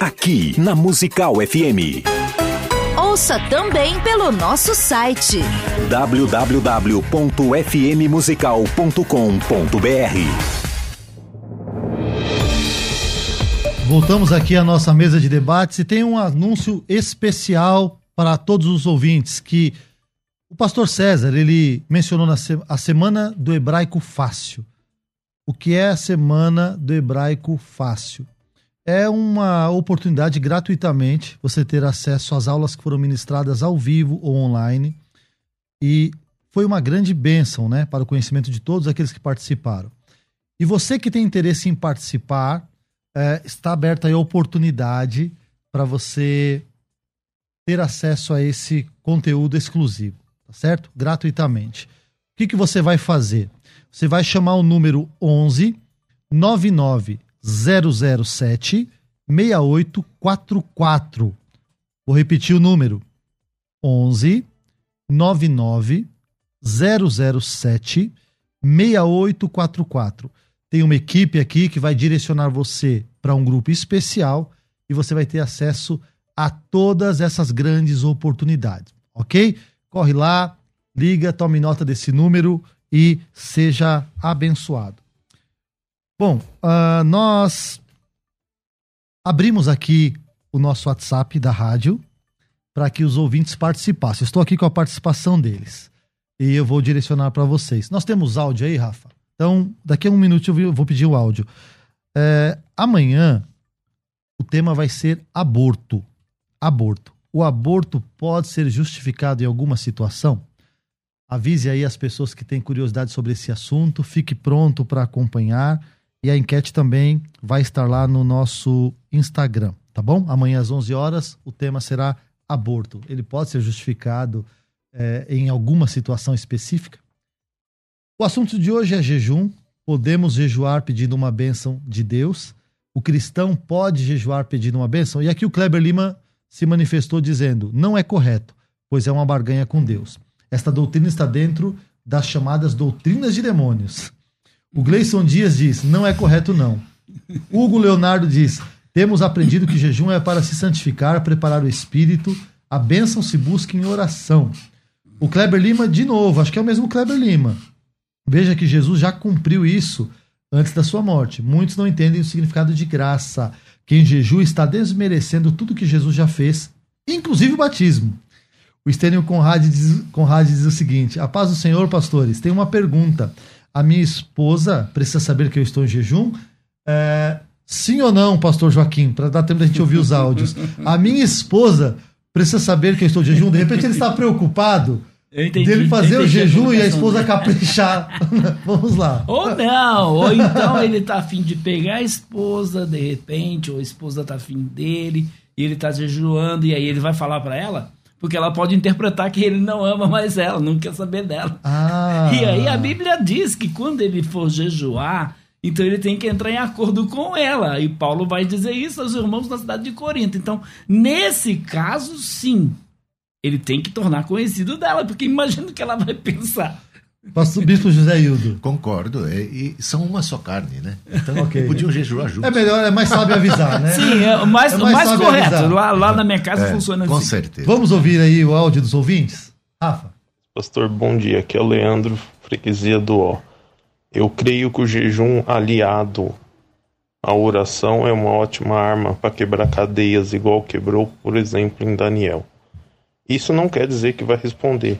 Speaker 1: aqui na Musical FM.
Speaker 5: Ouça também pelo nosso site
Speaker 1: www.fmmusical.com.br.
Speaker 2: Voltamos aqui à nossa mesa de debates e tem um anúncio especial para todos os ouvintes que o pastor César, ele mencionou na se a semana do hebraico fácil. O que é a semana do hebraico fácil? É uma oportunidade gratuitamente você ter acesso às aulas que foram ministradas ao vivo ou online. E foi uma grande bênção né, para o conhecimento de todos aqueles que participaram. E você que tem interesse em participar, é, está aberta a oportunidade para você ter acesso a esse conteúdo exclusivo, tá certo? Gratuitamente. O que, que você vai fazer? Você vai chamar o número 11 99 007 6844. Vou repetir o número: 11 99 007 6844. Tem uma equipe aqui que vai direcionar você para um grupo especial e você vai ter acesso a todas essas grandes oportunidades, ok? Corre lá, liga, tome nota desse número e seja abençoado. Bom, uh, nós abrimos aqui o nosso WhatsApp da rádio para que os ouvintes participassem. Estou aqui com a participação deles e eu vou direcionar para vocês. Nós temos áudio aí, Rafa? Então, daqui a um minuto eu vou pedir o áudio. É, amanhã tema vai ser aborto. Aborto. O aborto pode ser justificado em alguma situação? Avise aí as pessoas que têm curiosidade sobre esse assunto, fique pronto para acompanhar e a enquete também vai estar lá no nosso Instagram, tá bom? Amanhã às 11 horas o tema será aborto. Ele pode ser justificado é, em alguma situação específica? O assunto de hoje é jejum. Podemos jejuar pedindo uma bênção de Deus? O cristão pode jejuar pedindo uma bênção? E aqui o Kleber Lima se manifestou dizendo: não é correto, pois é uma barganha com Deus. Esta doutrina está dentro das chamadas doutrinas de demônios. O Gleison Dias diz: não é correto, não. Hugo Leonardo diz: temos aprendido que jejum é para se santificar, preparar o espírito, a bênção se busca em oração. O Kleber Lima, de novo, acho que é o mesmo Kleber Lima. Veja que Jesus já cumpriu isso antes da sua morte. Muitos não entendem o significado de graça. Quem jejua está desmerecendo tudo que Jesus já fez, inclusive o batismo. O Estênio Conrad diz, Conrad diz o seguinte: A paz do Senhor, pastores, tem uma pergunta. A minha esposa precisa saber que eu estou em jejum? É, sim ou não, pastor Joaquim? Para dar tempo da gente ouvir os áudios. A minha esposa precisa saber que eu estou em jejum? De repente ele está preocupado entendi, dele fazer o jejum e a esposa caprichar. Vamos lá.
Speaker 3: Ou não, ou então ele tá afim de pegar a esposa, de repente, ou a esposa tá afim dele, e ele tá jejuando, e aí ele vai falar para ela, porque ela pode interpretar que ele não ama mais ela, não quer saber dela. Ah. E aí a Bíblia diz que quando ele for jejuar, então ele tem que entrar em acordo com ela. E Paulo vai dizer isso aos irmãos da cidade de Corinto. Então, nesse caso, sim, ele tem que tornar conhecido dela, porque imagina o que ela vai pensar.
Speaker 2: Pastor Bispo José Hildo.
Speaker 4: Concordo. É, e são uma só carne, né? Então okay. podiam jejuar juntos.
Speaker 2: É melhor, é mais sábio avisar, né?
Speaker 3: Sim, é mais, é mais, mais correto. Lá, lá na minha casa é, funciona
Speaker 4: com
Speaker 3: assim.
Speaker 4: Com certeza.
Speaker 2: Vamos ouvir aí o áudio dos ouvintes? Rafa.
Speaker 6: Pastor, bom dia. Aqui é o Leandro, freguesia do Ó. Eu creio que o jejum aliado à oração é uma ótima arma para quebrar cadeias, igual quebrou, por exemplo, em Daniel. Isso não quer dizer que vai responder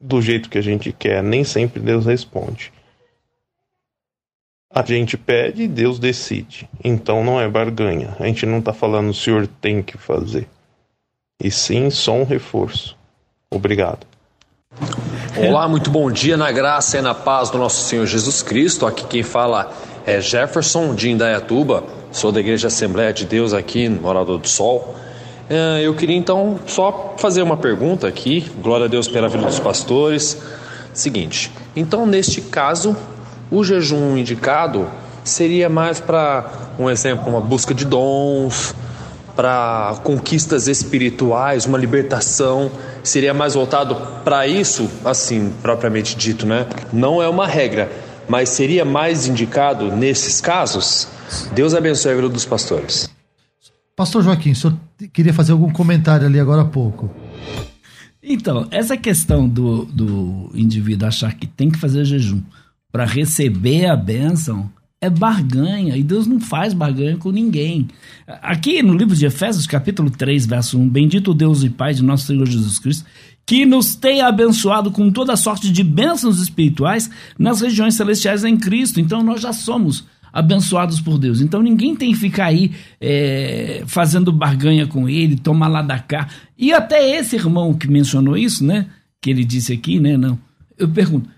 Speaker 6: do jeito que a gente quer, nem sempre Deus responde. A gente pede e Deus decide. Então não é barganha. A gente não está falando o senhor tem que fazer. E sim só um reforço. Obrigado.
Speaker 7: Olá, muito bom dia na graça e na paz do nosso Senhor Jesus Cristo. Aqui quem fala é Jefferson de Indaiatuba. Sou da Igreja Assembleia de Deus aqui no Morador do Sol. É, eu queria então só fazer uma pergunta aqui. Glória a Deus pela vida dos pastores. Seguinte, então neste caso, o jejum indicado seria mais para, um exemplo, uma busca de dons, para conquistas espirituais, uma libertação, seria mais voltado para isso, assim, propriamente dito, né? Não é uma regra, mas seria mais indicado nesses casos? Deus abençoe a vida dos pastores.
Speaker 2: Pastor Joaquim, o senhor queria fazer algum comentário ali agora há pouco.
Speaker 3: Então, essa questão do, do indivíduo achar que tem que fazer jejum para receber a bênção é barganha, e Deus não faz barganha com ninguém. Aqui no livro de Efésios, capítulo 3, verso 1, Bendito Deus e Pai de nosso Senhor Jesus Cristo, que nos tem abençoado com toda sorte de bênçãos espirituais nas regiões celestiais em Cristo. Então nós já somos abençoados por Deus. Então ninguém tem que ficar aí é, fazendo barganha com ele, tomar lá da cá. E até esse irmão que mencionou isso, né? Que ele disse aqui, né? Não. Eu pergunto,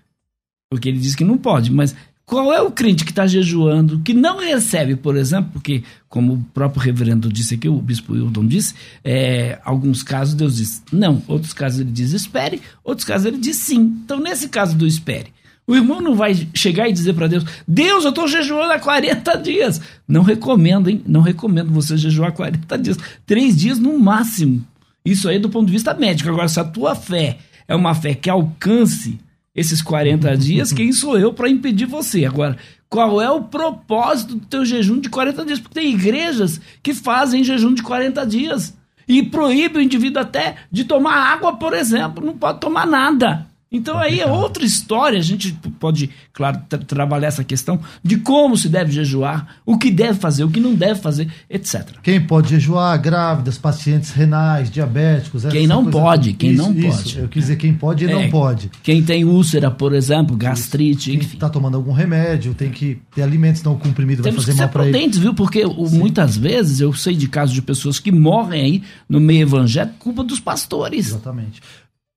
Speaker 3: porque ele disse que não pode, mas qual é o crente que está jejuando, que não recebe, por exemplo, porque, como o próprio reverendo disse aqui, o bispo Hildon disse, é, alguns casos Deus diz não, outros casos ele diz espere, outros casos ele diz sim. Então, nesse caso do espere, o irmão não vai chegar e dizer para Deus: Deus, eu estou jejuando há 40 dias. Não recomendo, hein? Não recomendo você jejuar 40 dias. Três dias no máximo. Isso aí do ponto de vista médico. Agora, se a tua fé é uma fé que alcance esses 40 dias, quem sou eu para impedir você? Agora, qual é o propósito do teu jejum de 40 dias? Porque tem igrejas que fazem jejum de 40 dias e proíbe o indivíduo até de tomar água, por exemplo. Não pode tomar nada. Então aí é outra história. A gente pode, claro, tra trabalhar essa questão de como se deve jejuar, o que deve fazer, o que não deve fazer, etc.
Speaker 2: Quem pode jejuar? Grávidas, pacientes renais, diabéticos.
Speaker 3: Quem não pode, quem
Speaker 2: isso,
Speaker 3: não
Speaker 2: isso.
Speaker 3: pode.
Speaker 2: Eu quis dizer quem pode e
Speaker 3: É,
Speaker 2: não pode.
Speaker 3: Quem tem úlcera, por exemplo, gastrite,
Speaker 2: Quem
Speaker 3: enfim.
Speaker 2: está tomando algum remédio, tem que ter alimentos, senão o comprimido vai fazer
Speaker 3: que ser
Speaker 2: mal para ele.
Speaker 3: prudentes, viu? Porque o- muitas vezes eu sei de casos de pessoas que morrem aí no meio evangélico culpa dos pastores.
Speaker 2: Exatamente.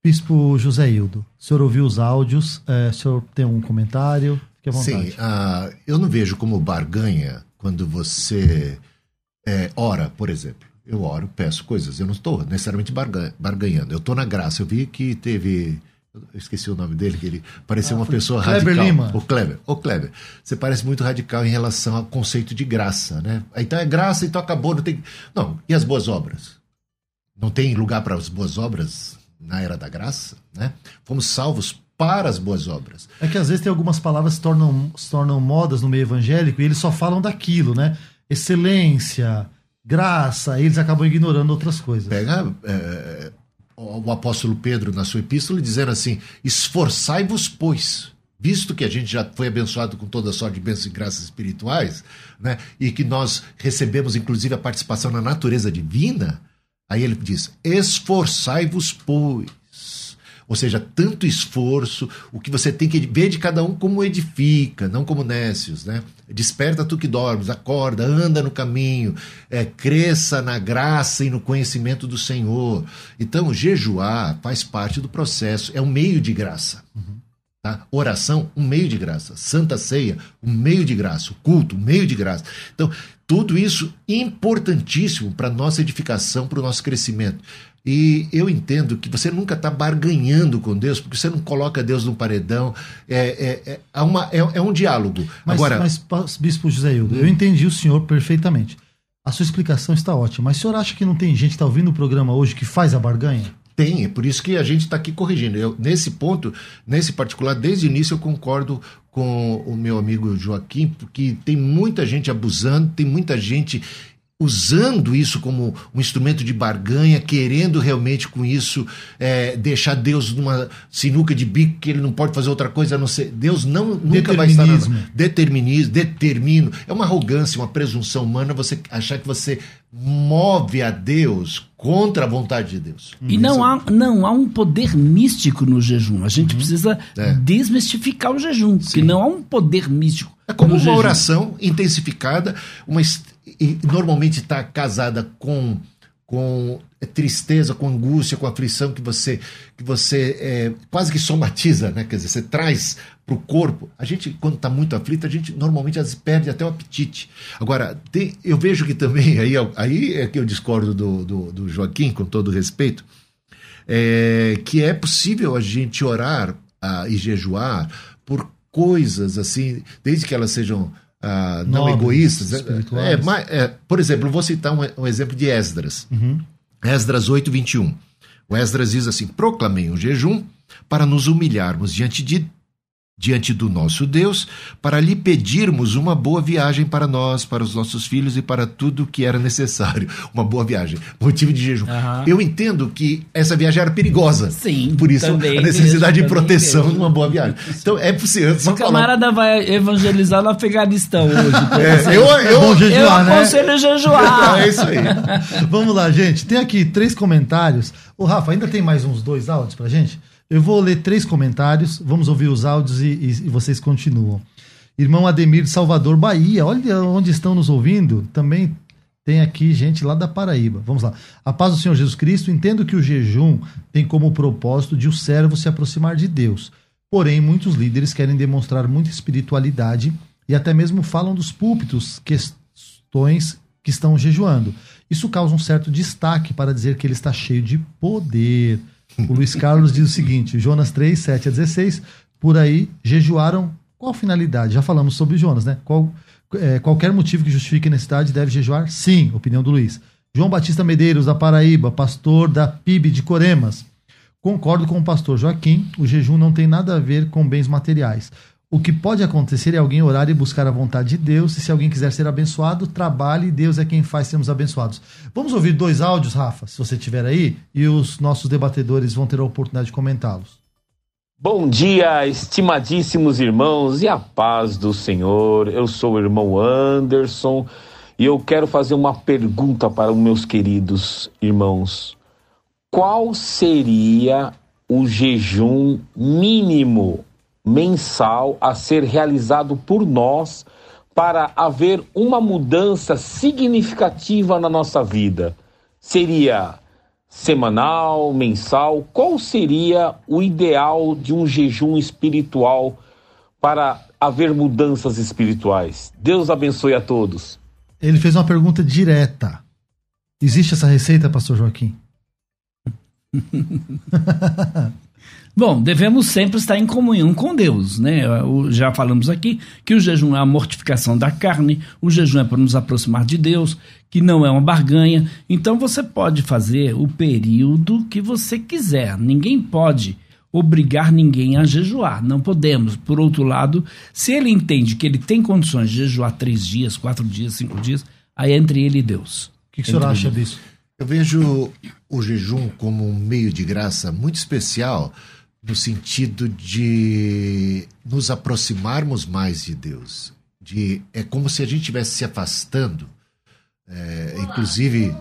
Speaker 2: Bispo José Hildo, o senhor ouviu os áudios, é, o senhor tem um comentário? Fique à vontade.
Speaker 4: Sim, ah, eu não vejo como barganha quando você é, ora, por exemplo. Eu oro, peço coisas. Eu não estou necessariamente barga- barganhando. Eu estou na graça. Eu vi que teve. Eu esqueci o nome dele, que ele parecia uma pessoa
Speaker 2: Ah, Kleber
Speaker 4: radical.
Speaker 2: Lima.
Speaker 4: O Kleber. Ô, Kleber, você parece muito radical em relação ao conceito de graça, né? Então é graça, então acabou, não tem. Não, e as boas obras? Não tem lugar para as boas obras na era da graça, né? Fomos salvos para as boas obras.
Speaker 2: É que às vezes tem algumas palavras que se tornam, se tornam modas no meio evangélico e eles só falam daquilo, né? Excelência, graça, e eles acabam ignorando outras coisas.
Speaker 4: Pega é, o apóstolo Pedro na sua epístola dizendo assim: esforçai-vos, pois, visto que a gente já foi abençoado com toda sorte de bênçãos e graças espirituais, né, e que nós recebemos inclusive a participação na natureza divina, aí ele diz: esforçai-vos, pois. Ou seja, tanto esforço, o que você tem que ver de cada um como edifica, não como nécios, né? Desperta tu que dormes, acorda, anda no caminho, é, cresça na graça e no conhecimento do Senhor. Então, jejuar faz parte do processo, é um meio de graça. Tá? Oração, um meio de graça. Santa ceia, um meio de graça. O culto, um meio de graça. Então, tudo isso importantíssimo para nossa edificação, para o nosso crescimento. E eu entendo que você nunca está barganhando com Deus, porque você não coloca Deus no paredão. É, é, é, uma, é, é um diálogo.
Speaker 2: Mas,
Speaker 4: Agora,
Speaker 2: mas Bispo José Hildo, eu entendi o senhor perfeitamente. A sua explicação está ótima, mas o senhor acha que não tem gente que está ouvindo o programa hoje que faz a barganha?
Speaker 4: Tem, é por isso que a gente está aqui corrigindo. Eu, nesse ponto, nesse particular, desde o início eu concordo com o meu amigo Joaquim, porque tem muita gente abusando, tem muita gente usando isso como um instrumento de barganha, querendo realmente com isso é, deixar Deus numa sinuca de bico que ele não pode fazer outra coisa a não ser. Deus não, nunca vai estar. Na,
Speaker 2: Determinismo.
Speaker 4: determinismo, determino. É uma arrogância, uma presunção humana você achar que você move a Deus contra a vontade de Deus.
Speaker 3: E não há, não há um poder místico no jejum. A gente precisa
Speaker 4: É.
Speaker 3: desmistificar o jejum, porque não há um poder místico.
Speaker 4: É como uma
Speaker 3: jejum.
Speaker 4: oração intensificada, uma, est- e normalmente está casada com, com tristeza, com angústia, com aflição que você, que você é, quase que somatiza, né? Quer dizer, você traz para o corpo. A gente, quando está muito aflito, a gente normalmente às vezes perde até o apetite. Agora, tem- eu vejo que também, aí, é- aí é que eu discordo do, do, do Joaquim, com todo respeito, é, que é possível a gente orar ah, e jejuar por coisas assim, desde que elas sejam ah, não
Speaker 2: Nobres,
Speaker 4: egoístas. É, é, é, por exemplo, vou citar um, um exemplo de Esdras. Esdras 8, 21. O Esdras diz assim: proclamei um jejum para nos humilharmos diante de diante do nosso Deus, para lhe pedirmos uma boa viagem para nós, para os nossos filhos e para tudo que era necessário. Uma boa viagem. Motivo de jejum.
Speaker 3: Aham.
Speaker 4: Eu entendo que essa viagem era perigosa.
Speaker 3: Sim,
Speaker 4: Por isso a necessidade
Speaker 3: mesmo,
Speaker 4: de proteção numa boa viagem. Então é possível. Só
Speaker 3: O
Speaker 4: falar.
Speaker 3: camarada vai evangelizar no Afeganistão hoje.
Speaker 4: É,
Speaker 3: exemplo.
Speaker 4: eu,
Speaker 2: É
Speaker 4: eu,
Speaker 2: bom
Speaker 3: eu
Speaker 2: jejuar, né?
Speaker 3: aconselho jejuar.
Speaker 4: É isso aí.
Speaker 2: Vamos lá, gente. Tem aqui três comentários. Ô, Rafa, ainda tem mais uns dois áudios pra gente? Eu vou ler três comentários, vamos ouvir os áudios e, e- e vocês continuam. Irmão Ademir de Salvador, Bahia. Olha onde estão nos ouvindo. Também tem aqui gente lá da Paraíba. Vamos lá. A paz do Senhor Jesus Cristo. Entendo que o jejum tem como propósito de o servo se aproximar de Deus. Porém, muitos líderes querem demonstrar muita espiritualidade e até mesmo falam dos púlpitos questões que estão jejuando. Isso causa um certo destaque para dizer que ele está cheio de poder. O Luiz Carlos diz o seguinte: Jonas 3, 7 a 16, por aí jejuaram. Qual finalidade? Já falamos sobre Jonas, né? Qual, é, qualquer motivo que justifique a necessidade deve jejuar? Sim, opinião do Luiz. João Batista Medeiros, da Paraíba, pastor da PIB de Coremas. Concordo com o pastor Joaquim, o jejum não tem nada a ver com bens materiais. O que pode acontecer é alguém orar e buscar a vontade de Deus, e se alguém quiser ser abençoado, trabalhe, Deus é quem faz sermos abençoados. Vamos ouvir dois áudios, Rafa, se você tiver aí, e os nossos debatedores vão ter a oportunidade de comentá-los.
Speaker 8: Bom dia, estimadíssimos irmãos, e a paz do Senhor. Eu sou o irmão Anderson e eu quero fazer uma pergunta para os meus queridos irmãos. Qual seria o jejum mínimo mensal a ser realizado por nós para haver uma mudança significativa na nossa vida? Seria semanal, mensal? Qual seria o ideal de um jejum espiritual para haver mudanças espirituais? Deus abençoe a todos.
Speaker 2: Ele fez uma pergunta direta. Existe essa receita, pastor Joaquim?
Speaker 3: Bom, devemos sempre estar em comunhão com Deus, né? Já falamos aqui que o jejum é a mortificação da carne, o jejum é para nos aproximar de Deus, que não é uma barganha. Então você pode fazer o período que você quiser. Ninguém pode obrigar ninguém a jejuar. Não podemos. Por outro lado, se ele entende que ele tem condições de jejuar três dias, quatro dias, cinco dias, aí é entre ele e Deus.
Speaker 2: O que, que o senhor acha disso?
Speaker 4: Eu vejo o jejum como um meio de graça muito especial no sentido de nos aproximarmos mais de Deus. De, é como se a gente estivesse se afastando, é, inclusive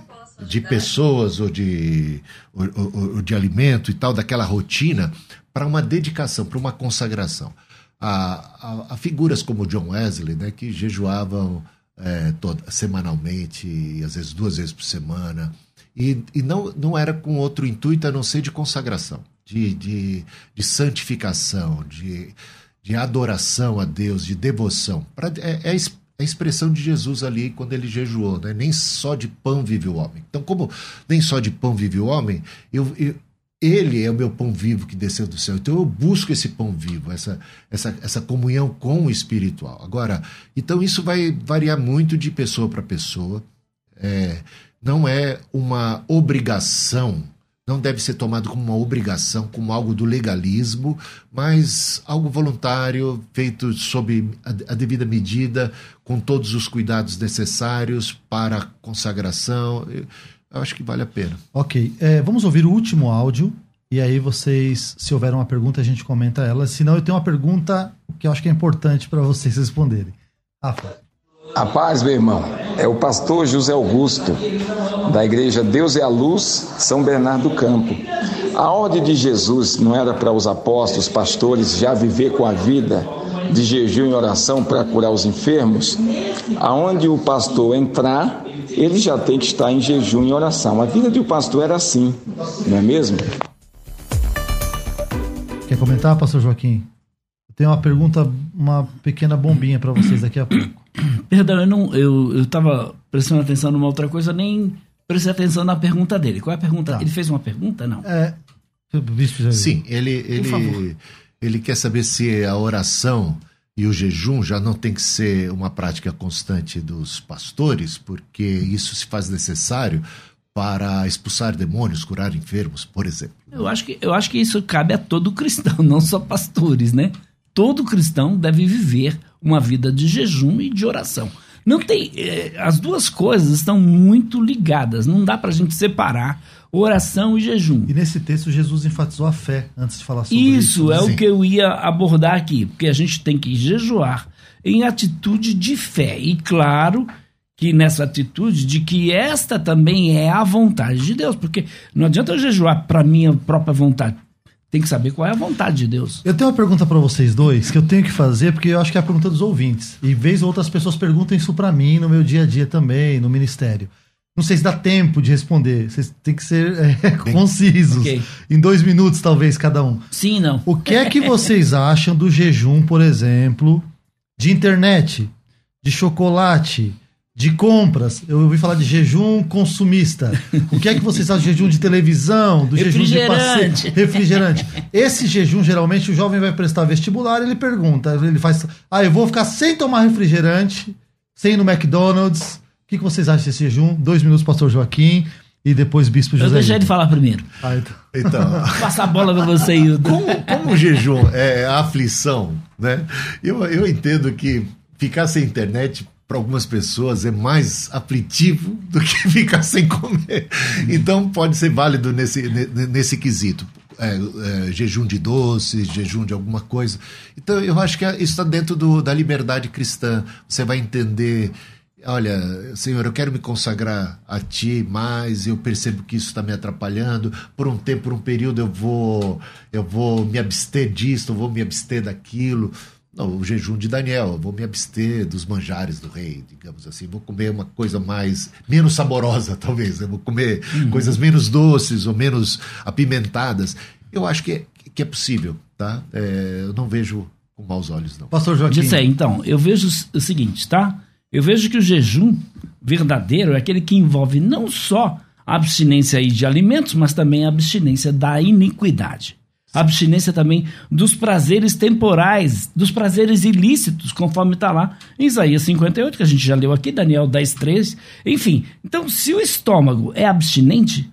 Speaker 4: de pessoas ou de, ou, ou, ou de alimento e tal, daquela rotina, para uma dedicação, para uma consagração. Há, há, há, figuras como John Wesley, né, que jejuavam é, toda, semanalmente, e às vezes duas vezes por semana, e, e não, não era com outro intuito a não ser de consagração de, de, de santificação, de, de adoração a Deus, de devoção. Pra, é, é, a expressão de Jesus ali quando ele jejuou, né? Nem só de pão vive o homem. Então, como nem só de pão vive o homem, eu, eu, ele é o meu pão vivo que desceu do céu. Então eu busco esse pão vivo, essa, essa, essa comunhão com o espiritual. Agora, então isso vai variar muito de pessoa para pessoa. É, não é uma obrigação não deve ser tomado como uma obrigação, como algo do legalismo, mas algo voluntário, feito sob a, devida medida, com todos os cuidados necessários para a consagração. Eu acho que vale a pena.
Speaker 2: Ok, é, vamos ouvir o último áudio. E aí vocês, se houver uma pergunta, a gente comenta ela. Se não, eu tenho uma pergunta que eu acho que é importante para vocês responderem. Rafa.
Speaker 9: A paz, meu irmão, é o pastor José Augusto, da igreja Deus é a Luz, São Bernardo do Campo. A ordem de Jesus não era para os apóstolos, pastores já viver com a vida de jejum e oração para curar os enfermos? Aonde o pastor entrar, ele já tem que estar em jejum e oração. A vida de um pastor era assim, não é mesmo?
Speaker 2: Quer comentar, pastor Joaquim? Eu tenho uma pergunta, uma pequena bombinha para vocês daqui a pouco.
Speaker 3: Perdão, eu não. Eu, eu tava prestando atenção numa outra coisa, nem prestei atenção na pergunta dele. Qual é a pergunta? Tá. Ele fez uma pergunta, não? É.
Speaker 4: Sim, ele, ele, ele quer saber se a oração e o jejum já não tem que ser uma prática constante dos pastores, porque isso se faz necessário para expulsar demônios, curar enfermos, por exemplo.
Speaker 3: Eu acho que, eu acho que isso cabe a todo cristão, não só pastores, né? Todo cristão deve viver uma vida de jejum e de oração. Não tem. Eh, as duas coisas estão muito ligadas. Não dá para a gente separar oração e jejum.
Speaker 2: E nesse texto Jesus enfatizou a fé antes de falar sobre
Speaker 3: isso. Isso é Sim. o que eu ia abordar aqui, porque a gente tem que jejuar em atitude de fé. E claro que nessa atitude de que esta também é a vontade de Deus, porque não adianta eu jejuar para minha própria vontade tem que saber qual é a vontade de Deus.
Speaker 2: Eu tenho uma pergunta para vocês dois que eu tenho que fazer, porque eu acho que é a pergunta dos ouvintes. E vez ou outras pessoas perguntam isso para mim no meu dia a dia também, no ministério. Não sei se dá tempo de responder. Vocês têm que ser é, concisos. Okay. Em dois minutos, talvez, cada um.
Speaker 3: Sim, não.
Speaker 2: O que é que vocês acham do jejum, por exemplo, de internet, de chocolate, de compras. Eu ouvi falar de jejum consumista. O que é que vocês acham de jejum de televisão, do jejum de passeio, refrigerante? Esse jejum, geralmente, o jovem vai prestar vestibular, ele pergunta, ele faz, ah, eu vou ficar sem tomar refrigerante, sem ir no McDonald's. O que, que vocês acham desse jejum? Dois minutos, pastor Joaquim. E depois Bispo José. Eu
Speaker 3: deixei de falar primeiro.
Speaker 4: Ah, então. então
Speaker 3: Passar a bola pra você, Hildo.
Speaker 4: Como, como o jejum é aflição, né? Eu, eu entendo que ficar sem internet para algumas pessoas é mais aflitivo do que ficar sem comer. Então pode ser válido nesse, nesse quesito. é, é, jejum de doces, jejum de alguma coisa. Então, eu acho que isso está dentro do, da liberdade cristã. Você vai entender. Olha, Senhor, eu quero me consagrar a Ti mais. Eu percebo que isso está me atrapalhando. Por um tempo, por um período, eu vou, eu vou me abster disso, eu vou me abster daquilo. Não, o jejum de Daniel, eu vou me abster dos manjares do rei, digamos assim. Vou comer uma coisa mais menos saborosa, talvez. Eu vou comer uhum. coisas menos doces ou menos apimentadas. Eu acho que é, que é possível, tá? É, eu não vejo com maus olhos, não.
Speaker 3: Pastor Joaquim. Disse aí, então, eu vejo o seguinte, tá? Eu vejo que o jejum verdadeiro é aquele que envolve não só a abstinência de alimentos, mas também a abstinência da iniquidade abstinência também dos prazeres temporais, dos prazeres ilícitos, conforme está lá em Isaías 58, que a gente já leu aqui, Daniel 10, 13. Enfim, então, se o estômago é abstinente,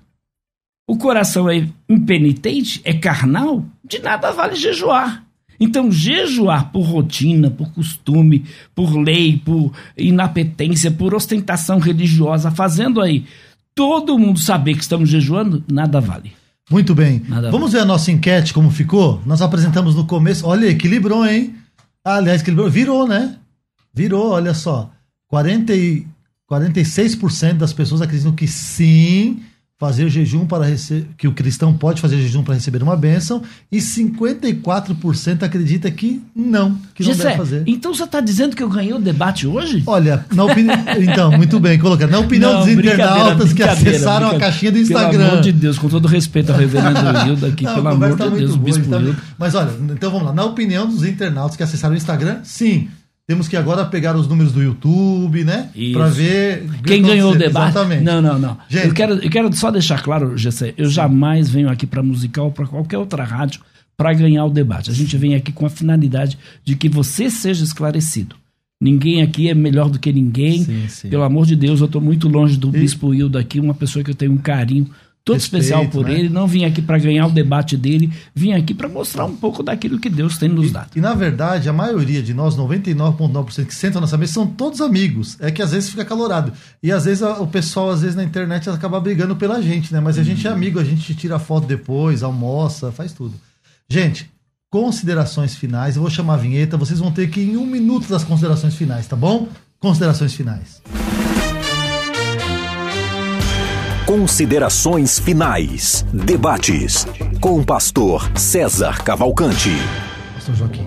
Speaker 3: o coração é impenitente, é carnal, de nada vale jejuar. Então, jejuar por rotina, por costume, por lei, por inapetência, por ostentação religiosa, fazendo aí todo mundo saber que estamos jejuando, nada vale.
Speaker 2: Muito bem. Nada Vamos ver a nossa enquete como ficou? Nós apresentamos no começo. Olha, equilibrou, hein? Ah, aliás, equilibrou. Virou, né? Virou, olha só. 40 e 46% das pessoas acreditam que sim, fazer jejum para receber, que o cristão pode fazer jejum para receber uma bênção, e 54% acredita que não, que não deve fazer.
Speaker 3: Então você está dizendo que eu ganhei o debate hoje?
Speaker 2: Olha, na opinião. então, muito bem colocado. Na opinião não, dos internautas que acessaram a caixinha do Instagram. Pelo
Speaker 3: amor de Deus, com todo respeito ao reverendo Hilda aqui, não, pelo amor tá de Deus, boa, bispo
Speaker 2: tá... Mas olha, então vamos lá. Na opinião dos internautas que acessaram o Instagram, sim. Temos que agora pegar os números do YouTube, né? Para ver.
Speaker 3: Quem ganhou o debate. Exatamente. Não, não, não. Gente, eu, quero, eu quero só deixar claro, Gessé, eu sim. jamais venho aqui para musical ou para qualquer outra rádio para ganhar o debate. A gente vem aqui com a finalidade de que você seja esclarecido. Ninguém aqui é melhor do que ninguém. Sim, sim. Pelo amor de Deus, eu estou muito longe do e... Bispo Hildo aqui, uma pessoa que eu tenho um carinho todo Respeito, especial por né? ele. Não vim aqui para ganhar o debate dele, vim aqui para mostrar um pouco daquilo que Deus tem nos dado.
Speaker 2: E, e na verdade, a maioria de nós, 99,9% que sentam nessa mesa, são todos amigos. É que às vezes fica calorado. E às vezes o pessoal, às vezes na internet, acaba brigando pela gente, né? Mas a gente é amigo, a gente tira foto depois, almoça, faz tudo. Gente, considerações finais. Eu vou chamar a vinheta, vocês vão ter que ir em um minuto das considerações finais, tá bom? Considerações finais.
Speaker 1: Considerações finais. Debates. Com o pastor César Cavalcante. Pastor
Speaker 3: Joaquim.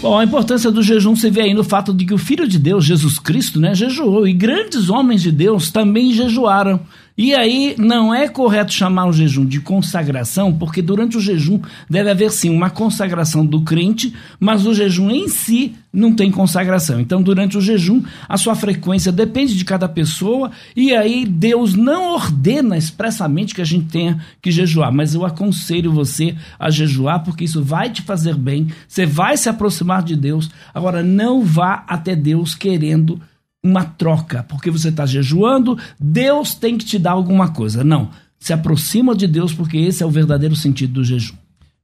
Speaker 3: Bom, a importância do jejum se vê aí no fato de que o Filho de Deus, Jesus Cristo, né, jejuou. E grandes homens de Deus também jejuaram. E aí não é correto chamar o jejum de consagração, porque durante o jejum deve haver sim uma consagração do crente, mas o jejum em si não tem consagração. Então, durante o jejum, a sua frequência depende de cada pessoa, e aí Deus não ordena expressamente que a gente tenha que jejuar, mas eu aconselho você a jejuar, porque isso vai te fazer bem, você vai se aproximar de Deus. Agora, não vá até Deus querendo uma troca, porque você está jejuando, Deus tem que te dar alguma coisa. Não. Se aproxima de Deus, porque esse é o verdadeiro sentido do jejum.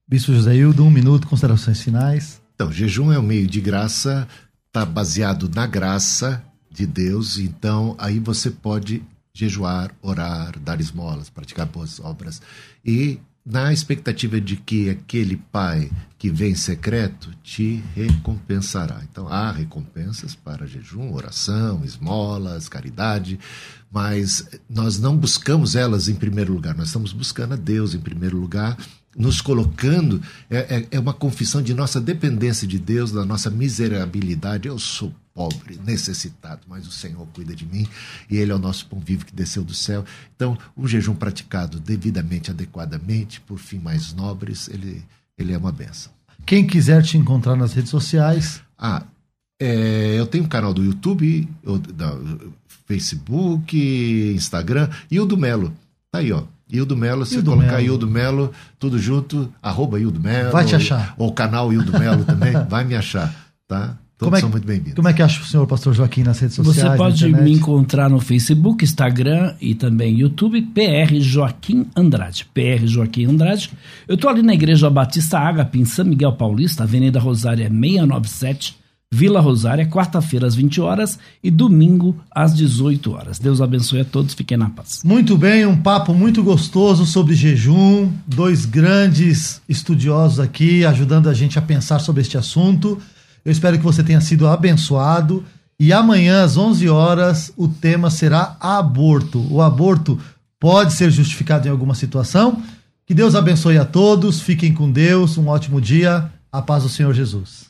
Speaker 2: Bispo José Hildo, um minuto, considerações finais.
Speaker 4: Então, jejum é um meio de graça, está baseado na graça de Deus, então aí você pode jejuar, orar, dar esmolas, praticar boas obras. E na expectativa de que aquele pai que vem secreto te recompensará. Então há recompensas para jejum, oração, esmolas, caridade, mas nós não buscamos elas em primeiro lugar, nós estamos buscando a Deus em primeiro lugar nos colocando, é, é, é, uma confissão de nossa dependência de Deus, da nossa miserabilidade. Eu sou pobre, necessitado, mas o Senhor cuida de mim e Ele é o nosso pão vivo que desceu do céu. Então, o jejum praticado devidamente, adequadamente, por fim mais nobres, ele, ele é uma benção.
Speaker 2: Quem quiser te encontrar nas redes sociais.
Speaker 4: Ah, é, eu tenho um canal do YouTube, eu, da, Facebook, Instagram e o do Melo. Tá aí, ó. Ildo Melo, se Ildo colocar Melo. Ildo Melo, tudo junto, arroba Ildo Melo.
Speaker 2: Vai te achar.
Speaker 4: Ou o canal Ildo Melo também, vai me achar, tá? Todos como é, são muito bem-vindos.
Speaker 2: Como é que acha o senhor pastor Joaquim nas redes sociais?
Speaker 3: Você pode me encontrar no Facebook, Instagram e também YouTube, PR Joaquim Andrade. PR Joaquim Andrade. Eu estou ali na Igreja Batista Ágape, em São Miguel Paulista, Avenida Rosária 697, Vila Rosária, quarta-feira às 20 horas e domingo às 18 horas. Deus abençoe a todos, fiquem na paz.
Speaker 2: Muito bem, um papo muito gostoso sobre jejum, dois grandes estudiosos aqui ajudando a gente a pensar sobre este assunto. Eu espero que você tenha sido abençoado. E amanhã, às 11 horas, o tema será aborto. O aborto pode ser justificado em alguma situação? Que Deus abençoe a todos, fiquem com Deus, um ótimo dia, a paz do Senhor Jesus.